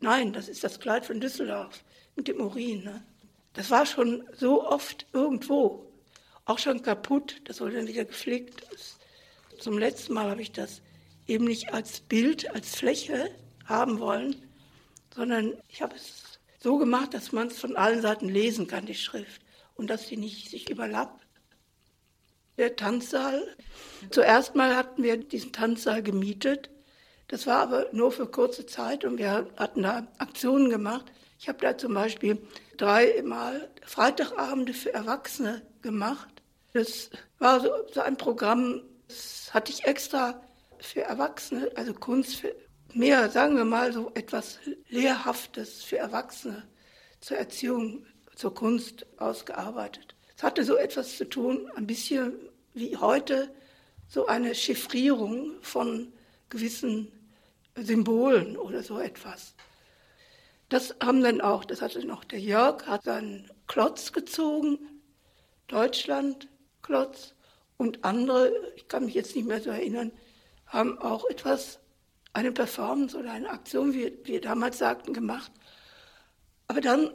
Nein, das ist das Kleid von Düsseldorf mit dem Urin. Ne? Das war schon so oft irgendwo, auch schon kaputt. Das wurde dann wieder gepflegt. Zum letzten Mal habe ich das eben nicht als Bild, als Fläche haben wollen, sondern ich habe es so gemacht, dass man es von allen Seiten lesen kann, die Schrift, und dass sie nicht sich überlappt. Der Tanzsaal, zuerst mal hatten wir diesen Tanzsaal gemietet. Das war aber nur für kurze Zeit und wir hatten da Aktionen gemacht. Ich habe da zum Beispiel dreimal Freitagabende für Erwachsene gemacht. Das war so, so ein Programm, das hatte ich extra für Erwachsene, also Kunst für mehr, sagen wir mal, so etwas Lehrhaftes für Erwachsene zur Erziehung, zur Kunst ausgearbeitet. Es hatte so etwas zu tun, ein bisschen wie heute, so eine Chiffrierung von gewissen Symbolen oder so etwas. Das haben dann auch, das hatte noch der Jörg, hat seinen Klotz gezogen, Deutschland Klotz und andere, ich kann mich jetzt nicht mehr so erinnern, haben auch etwas, eine Performance oder eine Aktion, wie wir damals sagten, gemacht. Aber dann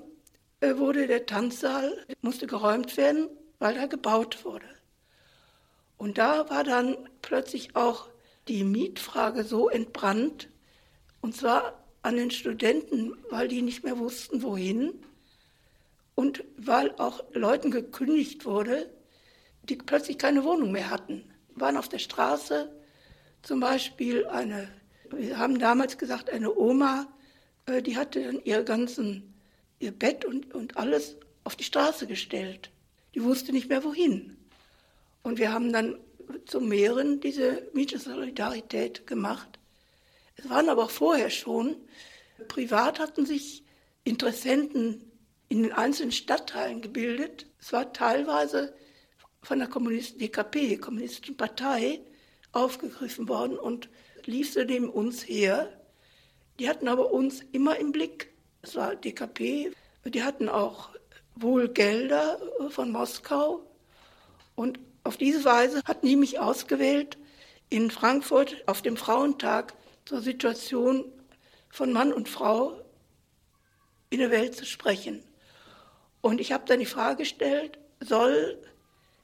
äh, wurde der Tanzsaal, musste geräumt werden, weil da gebaut wurde. Und da war dann plötzlich auch die Mietfrage so entbrannt, und zwar an den Studenten, weil die nicht mehr wussten, wohin und weil auch Leuten gekündigt wurde, die plötzlich keine Wohnung mehr hatten, waren auf der Straße, zum Beispiel eine, wir haben damals gesagt, eine Oma, äh, die hatte dann ihr ganzen, ihr Bett und, und alles auf die Straße gestellt. Die wusste nicht mehr wohin. Und wir haben dann zu mehreren diese Mietensolidarität gemacht. Es waren aber auch vorher schon, privat hatten sich Interessenten in den einzelnen Stadtteilen gebildet. Es war teilweise von der Kommunist DKP, Kommunistischen Partei, aufgegriffen worden und lief sie neben uns her. Die hatten aber uns immer im Blick. Es war DKP. Die hatten auch wohl Gelder von Moskau. Und auf diese Weise hatten die mich ausgewählt, in Frankfurt auf dem Frauentag zur Situation von Mann und Frau in der Welt zu sprechen. Und ich habe dann die Frage gestellt, soll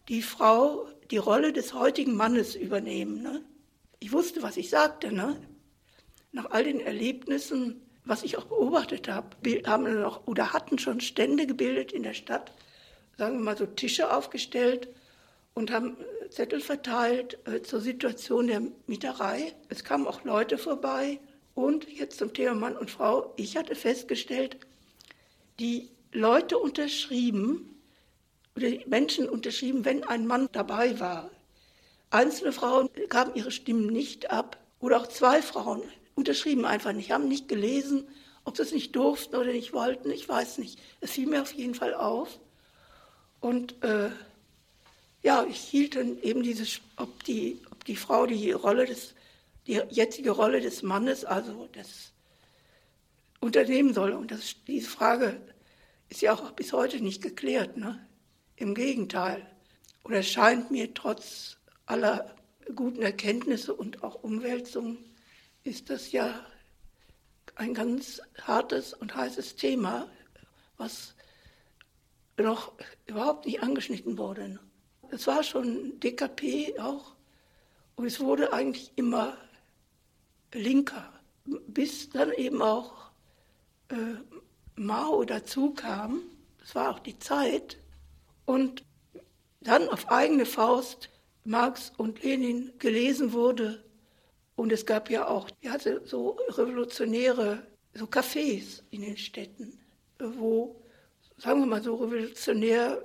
die Frau die Rolle des heutigen Mannes übernehmen. Ne? Ich wusste, was ich sagte. Ne? Nach all den Erlebnissen, was ich auch beobachtet habe, haben noch oder hatten schon Stände gebildet in der Stadt, sagen wir mal so Tische aufgestellt und haben Zettel verteilt äh, zur Situation der Mieterei. Es kamen auch Leute vorbei. Und jetzt zum Thema Mann und Frau. Ich hatte festgestellt, die Leute unterschrieben, oder die Menschen unterschrieben, wenn ein Mann dabei war. Einzelne Frauen gaben ihre Stimmen nicht ab oder auch zwei Frauen unterschrieben einfach nicht, haben nicht gelesen, ob sie es nicht durften oder nicht wollten, ich weiß nicht. Es fiel mir auf jeden Fall auf. Und äh, ja, ich hielt dann eben dieses, ob die, ob die Frau die Rolle des, die jetzige Rolle des Mannes, also des unternehmen soll. Und das, diese Frage ist ja auch bis heute nicht geklärt. Ne? Im Gegenteil. Oder es scheint mir trotz aller guten Erkenntnisse und auch Umwälzungen, ist das ja ein ganz hartes und heißes Thema, was noch überhaupt nicht angeschnitten wurde. Es war schon DKP auch und es wurde eigentlich immer linker, bis dann eben auch äh, Mao dazu kam. Das war auch die Zeit, und dann auf eigene Faust Marx und Lenin gelesen wurde. Und es gab ja auch, hatte so revolutionäre, so Cafés in den Städten, wo, sagen wir mal so, revolutionär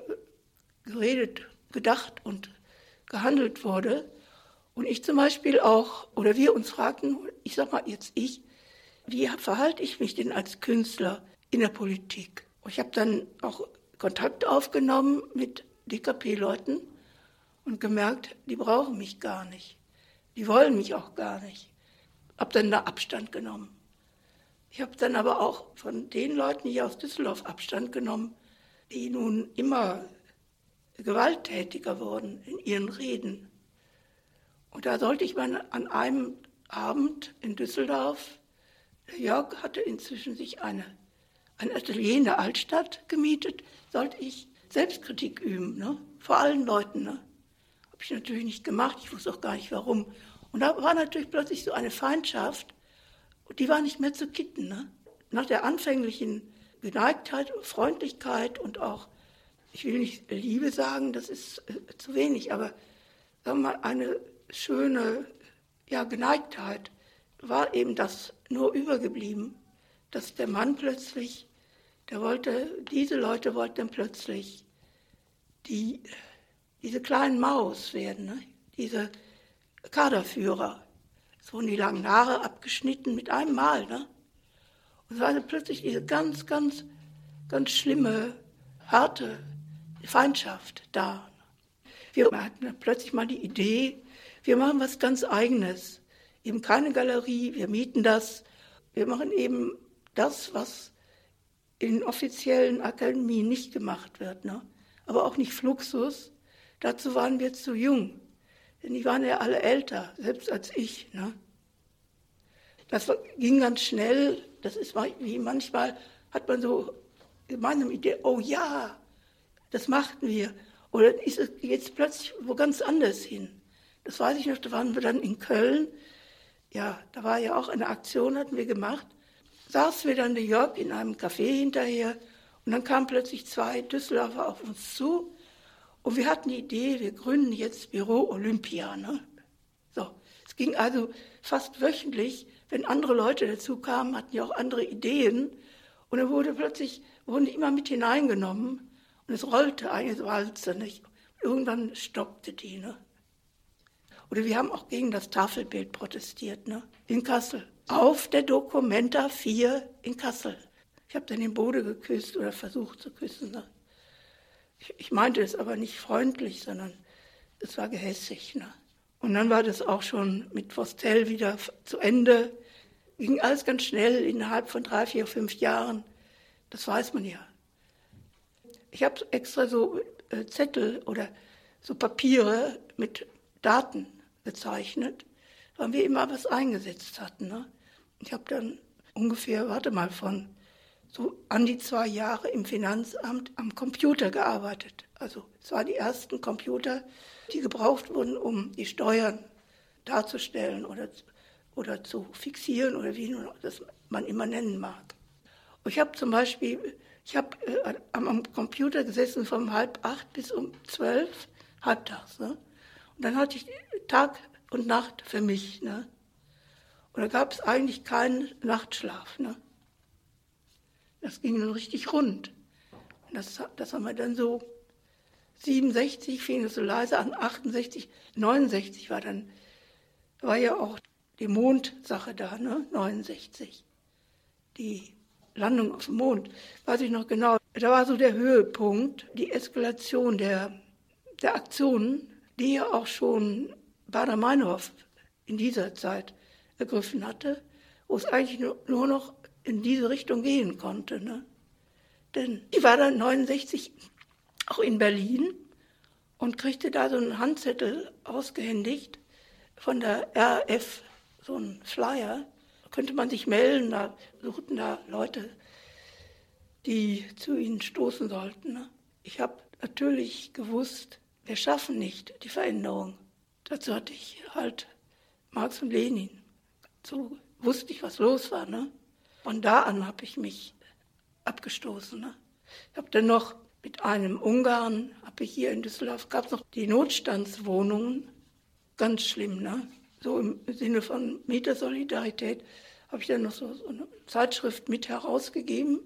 geredet, gedacht und gehandelt wurde. Und ich zum Beispiel auch, oder wir uns fragten, ich sag mal jetzt ich, wie verhalte ich mich denn als Künstler in der Politik? Ich habe dann auch Kontakt aufgenommen mit DKP-Leuten und gemerkt, die brauchen mich gar nicht. Die wollen mich auch gar nicht. Hab dann da Abstand genommen. Ich habe dann aber auch von den Leuten hier aus Düsseldorf Abstand genommen, die nun immer gewalttätiger wurden in ihren Reden. Und da sollte ich mal an einem Abend in Düsseldorf, Jörg hatte inzwischen sich eine, ein Atelier in der Altstadt gemietet, sollte ich Selbstkritik üben, ne? vor allen Leuten. Ne? Habe ich natürlich nicht gemacht, ich wusste auch gar nicht warum. Und da war natürlich plötzlich so eine Feindschaft, die war nicht mehr zu kitten. Ne? Nach der anfänglichen Geneigtheit, Freundlichkeit und auch, ich will nicht Liebe sagen, das ist äh, zu wenig, aber sagen wir mal, eine schöne ja, Geneigtheit, war eben das nur übergeblieben, dass der Mann plötzlich, der wollte, diese Leute wollten plötzlich die, diese kleinen Maus werden, ne? diese Kaderführer. Es wurden die langen Haare abgeschnitten mit einem Mal. Ne? Und es war also plötzlich diese ganz, ganz, ganz schlimme, harte Feindschaft da. Wir hatten plötzlich mal die Idee, wir machen was ganz Eigenes. Eben keine Galerie, wir mieten das. Wir machen eben das, was in offiziellen Akademien nicht gemacht wird. Ne? Aber auch nicht Fluxus. Dazu waren wir zu jung. Denn die waren ja alle älter, selbst als ich. Ne? Das ging ganz schnell. Das ist wie manchmal hat man so gemeinsam Idee, oh ja, das machten wir. Oder ist es jetzt plötzlich wo ganz anders hin. Das weiß ich noch, da waren wir dann in Köln. Ja, da war ja auch eine Aktion, hatten wir gemacht. Saßen wir dann in New York in einem Café hinterher und dann kamen plötzlich zwei Düsseldorfer auf uns zu und wir hatten die Idee, wir gründen jetzt Büro Olympia. Ne? So, es ging also fast wöchentlich, wenn andere Leute dazu kamen, hatten ja auch andere Ideen. Und dann wurde plötzlich, wurden die immer mit hineingenommen und es rollte eine Walze nicht. Irgendwann stoppte die. Ne? Oder wir haben auch gegen das Tafelbild protestiert, ne? in Kassel. Auf der Documenta 4 in Kassel. Ich habe dann den Boden geküsst oder versucht zu küssen. Ne? Ich, ich meinte es aber nicht freundlich, sondern es war gehässig. Ne? Und dann war das auch schon mit Vostell wieder zu Ende. Ging alles ganz schnell innerhalb von drei, vier, fünf Jahren. Das weiß man ja. Ich habe extra so äh, Zettel oder so Papiere mit Daten gezeichnet, weil wir immer was eingesetzt hatten. Ne? Ich habe dann ungefähr, warte mal, von so an die zwei Jahre im Finanzamt am Computer gearbeitet. Also es waren die ersten Computer, die gebraucht wurden, um die Steuern darzustellen oder, oder zu fixieren oder wie das man immer nennen mag. Und ich habe zum Beispiel, ich habe äh, am, am, Computer gesessen von halb acht bis um zwölf, halbtags. Ne? Und dann hatte ich Tag und Nacht für mich. Ne? Und da gab es eigentlich keinen Nachtschlaf. Ne? Das ging dann richtig rund. Und das, das haben wir dann so 67 fing es so leise an, 68, 69 war dann, war ja auch die Mondsache da, ne? 69. Die Landung auf dem Mond, weiß ich noch genau. Da war so der Höhepunkt, die Eskalation der, der Aktionen, die ja auch schon Bader-Meinhof in dieser Zeit ergriffen hatte, wo es eigentlich nur, nur noch in diese Richtung gehen konnte. Ne? Denn ich war dann 69 auch in Berlin und kriegte da so einen Handzettel ausgehändigt von der RF, so einen Flyer. Da könnte man sich melden, da suchten da Leute, die zu ihnen stoßen sollten. Ne? Ich habe natürlich gewusst, wir schaffen nicht die Veränderung. Dazu hatte ich halt Marx und Lenin. So wusste ich, was los war. Ne? Von da an habe ich mich abgestoßen. Ne? Ich habe dann noch mit einem Ungarn, habe ich hier in Düsseldorf, gab es noch die Notstandswohnungen. Ganz schlimm, ne? So im Sinne von Mietersolidarität habe ich dann noch so, so eine Zeitschrift mit herausgegeben.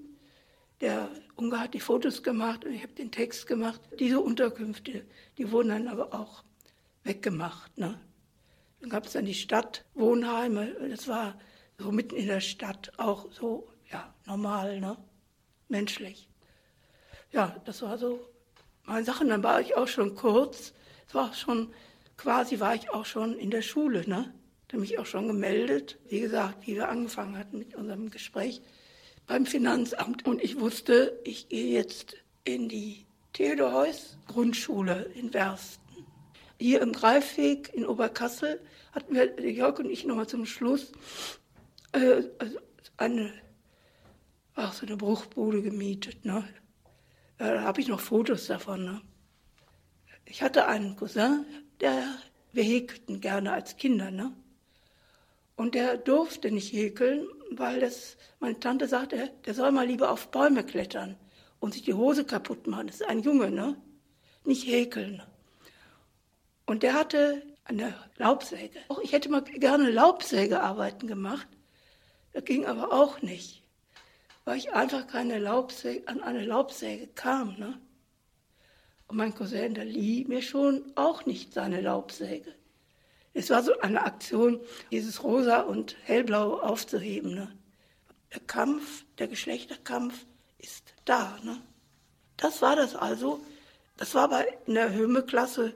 Der Ungar hat die Fotos gemacht und ich habe den Text gemacht. Diese Unterkünfte, die wurden dann aber auch weggemacht. Ne? Dann gab es dann die Stadtwohnheime. Das war so mitten in der Stadt, auch so, ja, normal, ne? menschlich. Ja, das war so meine Sache. Dann war ich auch schon kurz, es war schon, quasi war ich auch schon in der Schule, ne? Da mich auch schon gemeldet, wie gesagt, wie wir angefangen hatten mit unserem Gespräch beim Finanzamt. Und ich wusste, ich gehe jetzt in die Theodor Heuss Grundschule in Wersten. Hier im Greifweg in Oberkassel hatten wir, Jörg und ich, nochmal zum Schluss äh, also eine, ach, so eine Bruchbude gemietet. Ne? Da habe ich noch Fotos davon. Ne? Ich hatte einen Cousin, der, wir häkelten gerne als Kinder. Ne? Und der durfte nicht häkeln, weil das, meine Tante sagte, der soll mal lieber auf Bäume klettern und sich die Hose kaputt machen. Das ist ein Junge, ne? Nicht häkeln. Und der hatte eine Laubsäge. Ich hätte mal gerne Laubsägearbeiten gemacht. Das ging aber auch nicht, weil ich einfach keine Laubsäge, an eine Laubsäge kam. Ne? Und mein Cousin, der lieh mir schon auch nicht seine Laubsäge. Es war so eine Aktion, dieses Rosa und Hellblau aufzuheben. Ne? Der Kampf, der Geschlechterkampf ist da. Ne? Das war das also. Das war bei in der Höme-Klasse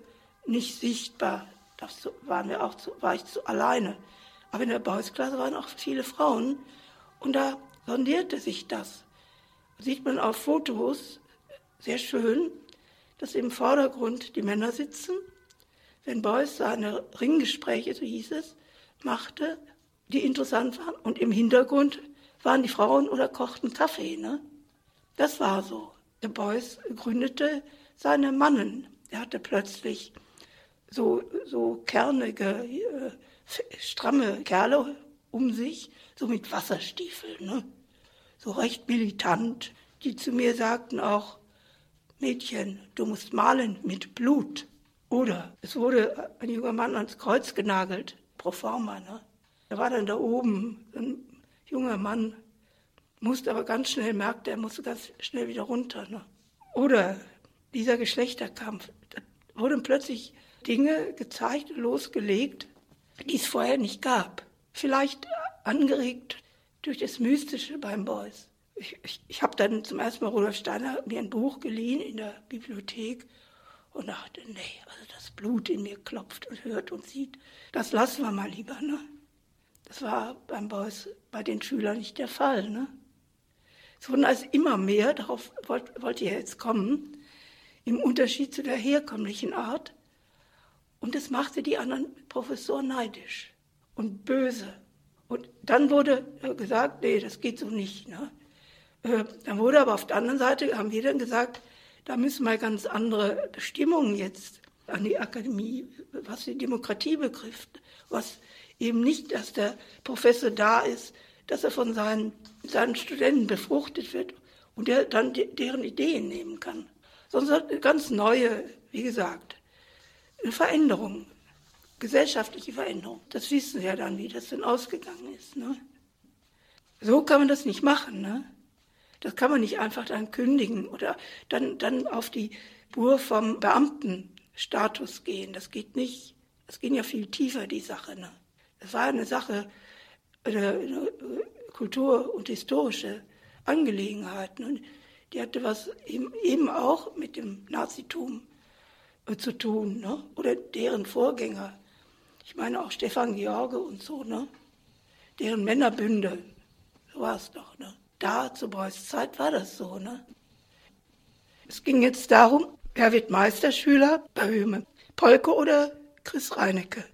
nicht sichtbar. Das waren wir auch zu, war ich zu alleine. Aber in der Boys-Klasse waren auch viele Frauen und da sondierte sich das. Sieht man auf Fotos sehr schön, dass im Vordergrund die Männer sitzen. Wenn Beuys seine Ringgespräche, so hieß es, machte, die interessant waren. Und im Hintergrund waren die Frauen oder kochten Kaffee. Ne? Das war so. Der Beuys gründete seine Mannen. Er hatte plötzlich so, so kernige, äh, stramme Kerle um sich, so mit Wasserstiefeln, ne? so recht militant, die zu mir sagten auch, Mädchen, du musst malen mit Blut. Oder es wurde ein junger Mann ans Kreuz genagelt, pro forma. Ne? Er war dann da oben, ein junger Mann, musste aber ganz schnell, merkte er, musste ganz schnell wieder runter. Ne? Oder dieser Geschlechterkampf, da wurden plötzlich Dinge gezeigt, losgelegt, die es vorher nicht gab. Vielleicht angeregt durch das Mystische beim Beuys. Ich, ich, ich habe dann zum ersten Mal Rudolf Steiner mir ein Buch geliehen in der Bibliothek und dachte, nee, also das Blut in mir klopft und hört und sieht, das lassen wir mal lieber. Ne? Das war beim Beuys bei den Schülern nicht der Fall. Ne? Es wurden also immer mehr, darauf wollt, wollt ihr jetzt kommen, im Unterschied zu der herkömmlichen Art, und das machte die anderen Professoren neidisch und böse. Und dann wurde gesagt, nee, das geht so nicht. Ne? Äh, dann wurde aber auf der anderen Seite, haben wir dann gesagt, da müssen wir ganz andere Bestimmungen jetzt an die Akademie, was die Demokratie betrifft, was eben nicht, dass der Professor da ist, dass er von seinen, seinen Studenten befruchtet wird und der dann de, deren Ideen nehmen kann, sondern ganz neue, wie gesagt, eine Veränderung, gesellschaftliche Veränderung. Das wissen Sie ja dann, wie das denn ausgegangen ist. Ne? So kann man das nicht machen. Ne? Das kann man nicht einfach dann kündigen oder dann, dann auf die Spur vom Beamtenstatus gehen. Das geht nicht. Das ging ja viel tiefer, die Sache. Ne? Das war eine Sache, eine, eine Kultur- und historische Angelegenheit. Ne? Die hatte was eben auch mit dem Nazitum zu tun, ne? oder deren Vorgänger. Ich meine auch Stefan George und so, ne? deren Männerbünde, so war es doch. Ne? Da zu Beuys Zeit war das so. Ne? Es ging jetzt darum, wer wird Meisterschüler bei Höhme, Polke oder Chris Reinecke.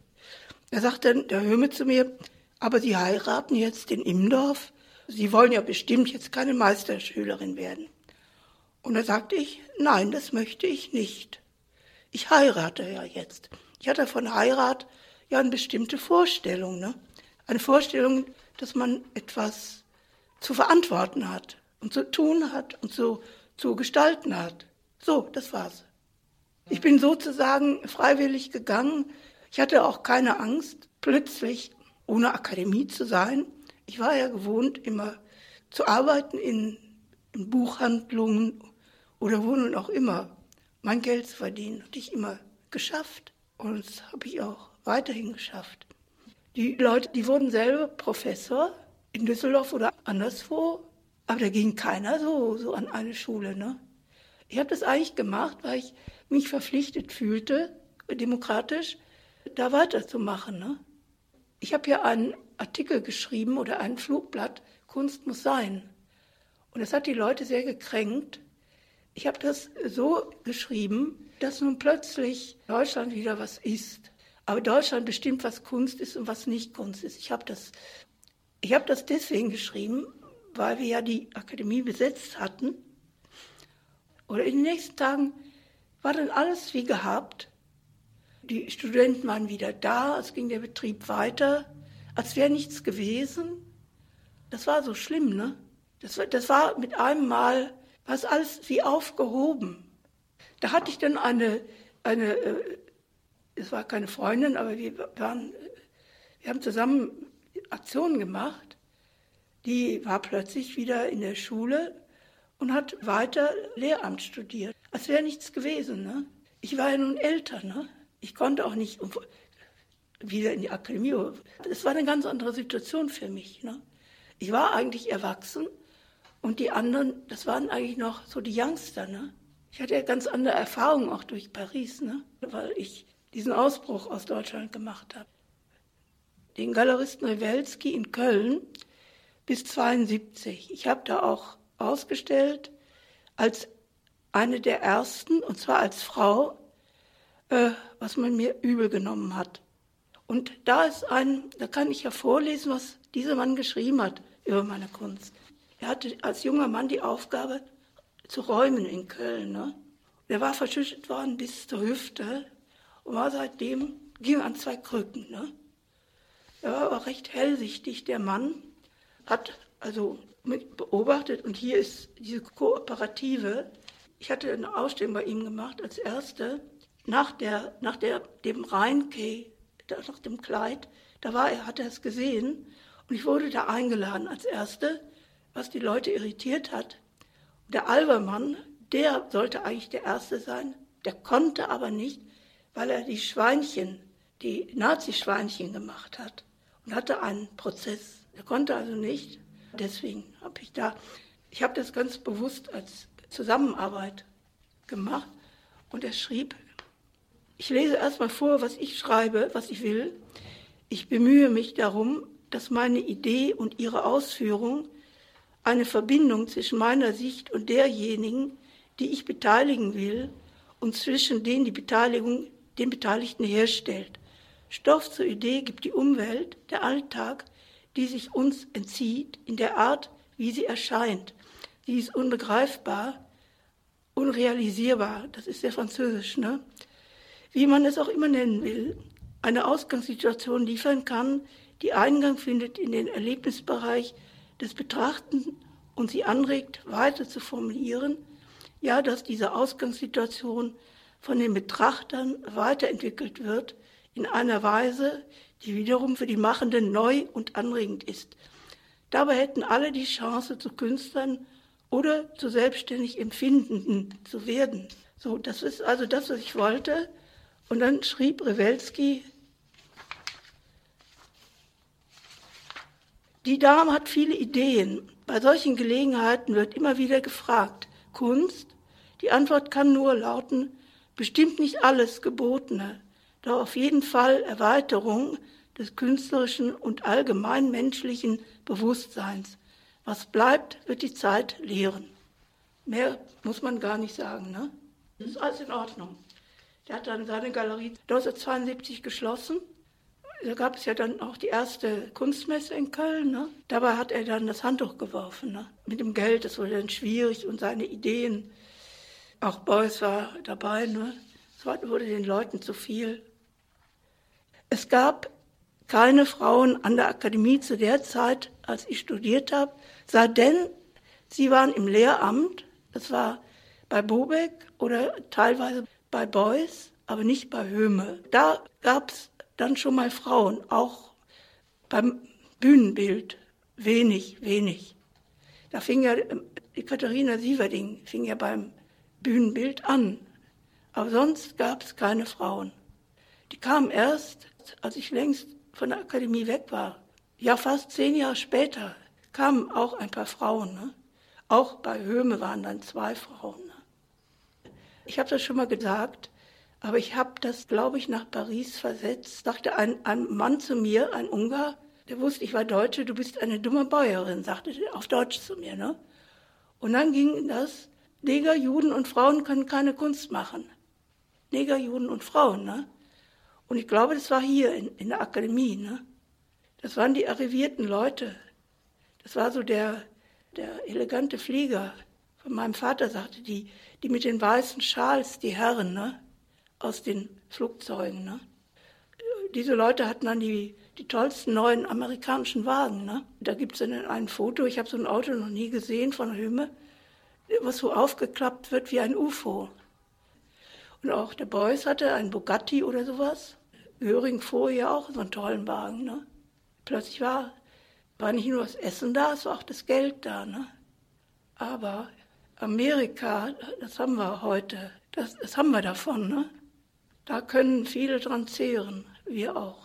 Da sagt dann der Höhme zu mir, aber Sie heiraten jetzt in Imdorf, Sie wollen ja bestimmt jetzt keine Meisterschülerin werden. Und da sagte ich, nein, das möchte ich nicht ich heirate ja jetzt. Ich hatte von Heirat ja eine bestimmte Vorstellung. Ne? Eine Vorstellung, dass man etwas zu verantworten hat und zu tun hat und zu, zu gestalten hat. So, das war's. Ich bin sozusagen freiwillig gegangen. Ich hatte auch keine Angst, plötzlich ohne Akademie zu sein. Ich war ja gewohnt, immer zu arbeiten in, in Buchhandlungen oder wo nun auch immer mein Geld zu verdienen. Und ich immer geschafft. Und das habe ich auch weiterhin geschafft. Die Leute, die wurden selber Professor in Düsseldorf oder anderswo, aber da ging keiner so, so an eine Schule. Ne? Ich habe das eigentlich gemacht, weil ich mich verpflichtet fühlte, demokratisch, da weiterzumachen. Ne? Ich habe ja einen Artikel geschrieben oder ein Flugblatt, Kunst muss sein. Und das hat die Leute sehr gekränkt. Ich habe das so geschrieben, dass nun plötzlich Deutschland wieder was ist. Aber Deutschland bestimmt, was Kunst ist und was nicht Kunst ist. Ich habe das, hab das deswegen geschrieben, weil wir ja die Akademie besetzt hatten. Oder in den nächsten Tagen war dann alles wie gehabt. Die Studenten waren wieder da, es ging der Betrieb weiter, als wäre nichts gewesen. Das war so schlimm, ne? Das das war mit einem Mal, war es alles wie aufgehoben. Da hatte ich dann eine, eine äh, es war keine Freundin, aber wir waren, wir haben zusammen Aktionen gemacht. Die war plötzlich wieder in der Schule und hat weiter Lehramt studiert. Als wäre nichts gewesen. Ne? Ich war ja nun älter. Ne? Ich konnte auch nicht wieder in die Akademie. Es war eine ganz andere Situation für mich. Ne? Ich war eigentlich erwachsen und die anderen, das waren eigentlich noch so die Youngster. Ne? Ich hatte ja ganz andere Erfahrungen auch durch Paris, ne? weil ich diesen Ausbruch aus Deutschland gemacht habe. Den Galeristen Rewelski in Köln bis 72. Ich habe da auch ausgestellt als eine der ersten, und zwar als Frau, äh, was man mir übel genommen hat. Und da ist ein, da kann ich ja vorlesen, was dieser Mann geschrieben hat über meine Kunst. Er hatte als junger Mann die Aufgabe zu räumen in Köln. Ne? Er war verschüttet worden bis zur Hüfte und war seitdem, ging an zwei Krücken. Ne? Er war aber recht hellsichtig, der Mann, hat also beobachtet und hier ist diese Kooperative. Ich hatte eine Ausstellung bei ihm gemacht als erste nach, der, nach der, dem Rheinkeh, nach dem Kleid. Da war er, hat er es gesehen und ich wurde da eingeladen als erste, was die Leute irritiert hat. Der Albermann, der sollte eigentlich der Erste sein, der konnte aber nicht, weil er die Schweinchen, die Nazi-Schweinchen gemacht hat und hatte einen Prozess. Er konnte also nicht. Deswegen habe ich da, ich habe das ganz bewusst als Zusammenarbeit gemacht und er schrieb, ich lese erstmal vor, was ich schreibe, was ich will. Ich bemühe mich darum, dass meine Idee und ihre Ausführung eine Verbindung zwischen meiner Sicht und derjenigen, die ich beteiligen will, und zwischen denen die Beteiligung den Beteiligten herstellt. Stoff zur Idee gibt die Umwelt, der Alltag, die sich uns entzieht, in der Art, wie sie erscheint. Sie ist unbegreifbar, unrealisierbar, das ist sehr französisch, ne? Wie man es auch immer nennen will, eine Ausgangssituation liefern kann, die Eingang findet in den Erlebnisbereich des Betrachten und sie anregt, weiter zu formulieren, ja, dass diese Ausgangssituation von den Betrachtern weiterentwickelt wird in einer Weise, die wiederum für die Machenden neu und anregend ist. Dabei hätten alle die Chance, zu Künstlern oder zu selbstständig Empfindenden zu werden. So, das ist also das, was ich wollte. Und dann schrieb Rewelski, die Dame hat viele Ideen. Bei solchen Gelegenheiten wird immer wieder gefragt, Kunst? Die Antwort kann nur lauten, bestimmt nicht alles Gebotene, doch auf jeden Fall Erweiterung des künstlerischen und allgemein menschlichen Bewusstseins. Was bleibt, wird die Zeit lehren. Mehr muss man gar nicht sagen. Ne? Das ist alles in Ordnung. Der hat dann seine Galerie 1972 geschlossen. Da gab es ja dann auch die erste Kunstmesse in Köln. Ne? Dabei hat er dann das Handtuch geworfen. Ne? Mit dem Geld, das wurde dann schwierig und seine Ideen auch Beuys war dabei, ne? Es wurde den Leuten zu viel. Es gab keine Frauen an der Akademie zu der Zeit, als ich studiert habe, sei denn, sie waren im Lehramt, das war bei Bobeck oder teilweise bei Beuys, aber nicht bei Höhme. Da gab es dann schon mal Frauen, auch beim Bühnenbild, wenig, wenig. Da fing ja die Katharina Sieverding fing ja beim Bühnenbild an. Aber sonst gab es keine Frauen. Die kamen erst als ich längst von der Akademie weg war, ja fast zehn Jahre später, kamen auch ein paar Frauen. Ne? Auch bei Höhme waren dann zwei Frauen. Ne? Ich habe das schon mal gesagt, aber ich habe das, glaube ich, nach Paris versetzt. Sagte ein, ein Mann zu mir, ein Ungar, der wusste, ich war Deutsche, du bist eine dumme Bäuerin, sagte er auf Deutsch zu mir. Ne? Und dann ging das, Neger, Juden und Frauen können keine Kunst machen. Neger, Juden und Frauen. Ne? Und ich glaube, das war hier in, in der Akademie. Ne? Das waren die arrivierten Leute. Das war so der, der elegante Flieger von meinem Vater, sagte die, die mit den weißen Schals, die Herren, ne? Aus den Flugzeugen. Ne? Diese Leute hatten dann die, die tollsten neuen amerikanischen Wagen. Ne? Da gibt es dann ein Foto, ich habe so ein Auto noch nie gesehen von Hümme, was so aufgeklappt wird wie ein UFO. Und auch der Beuys hatte einen Bugatti oder sowas. Göring ja auch so einen tollen Wagen. Ne? Plötzlich war, war nicht nur das Essen da, es war auch das Geld da. Ne? Aber Amerika, das haben wir heute, das, das haben wir davon. Ne? Da können viele dran zehren, wir auch.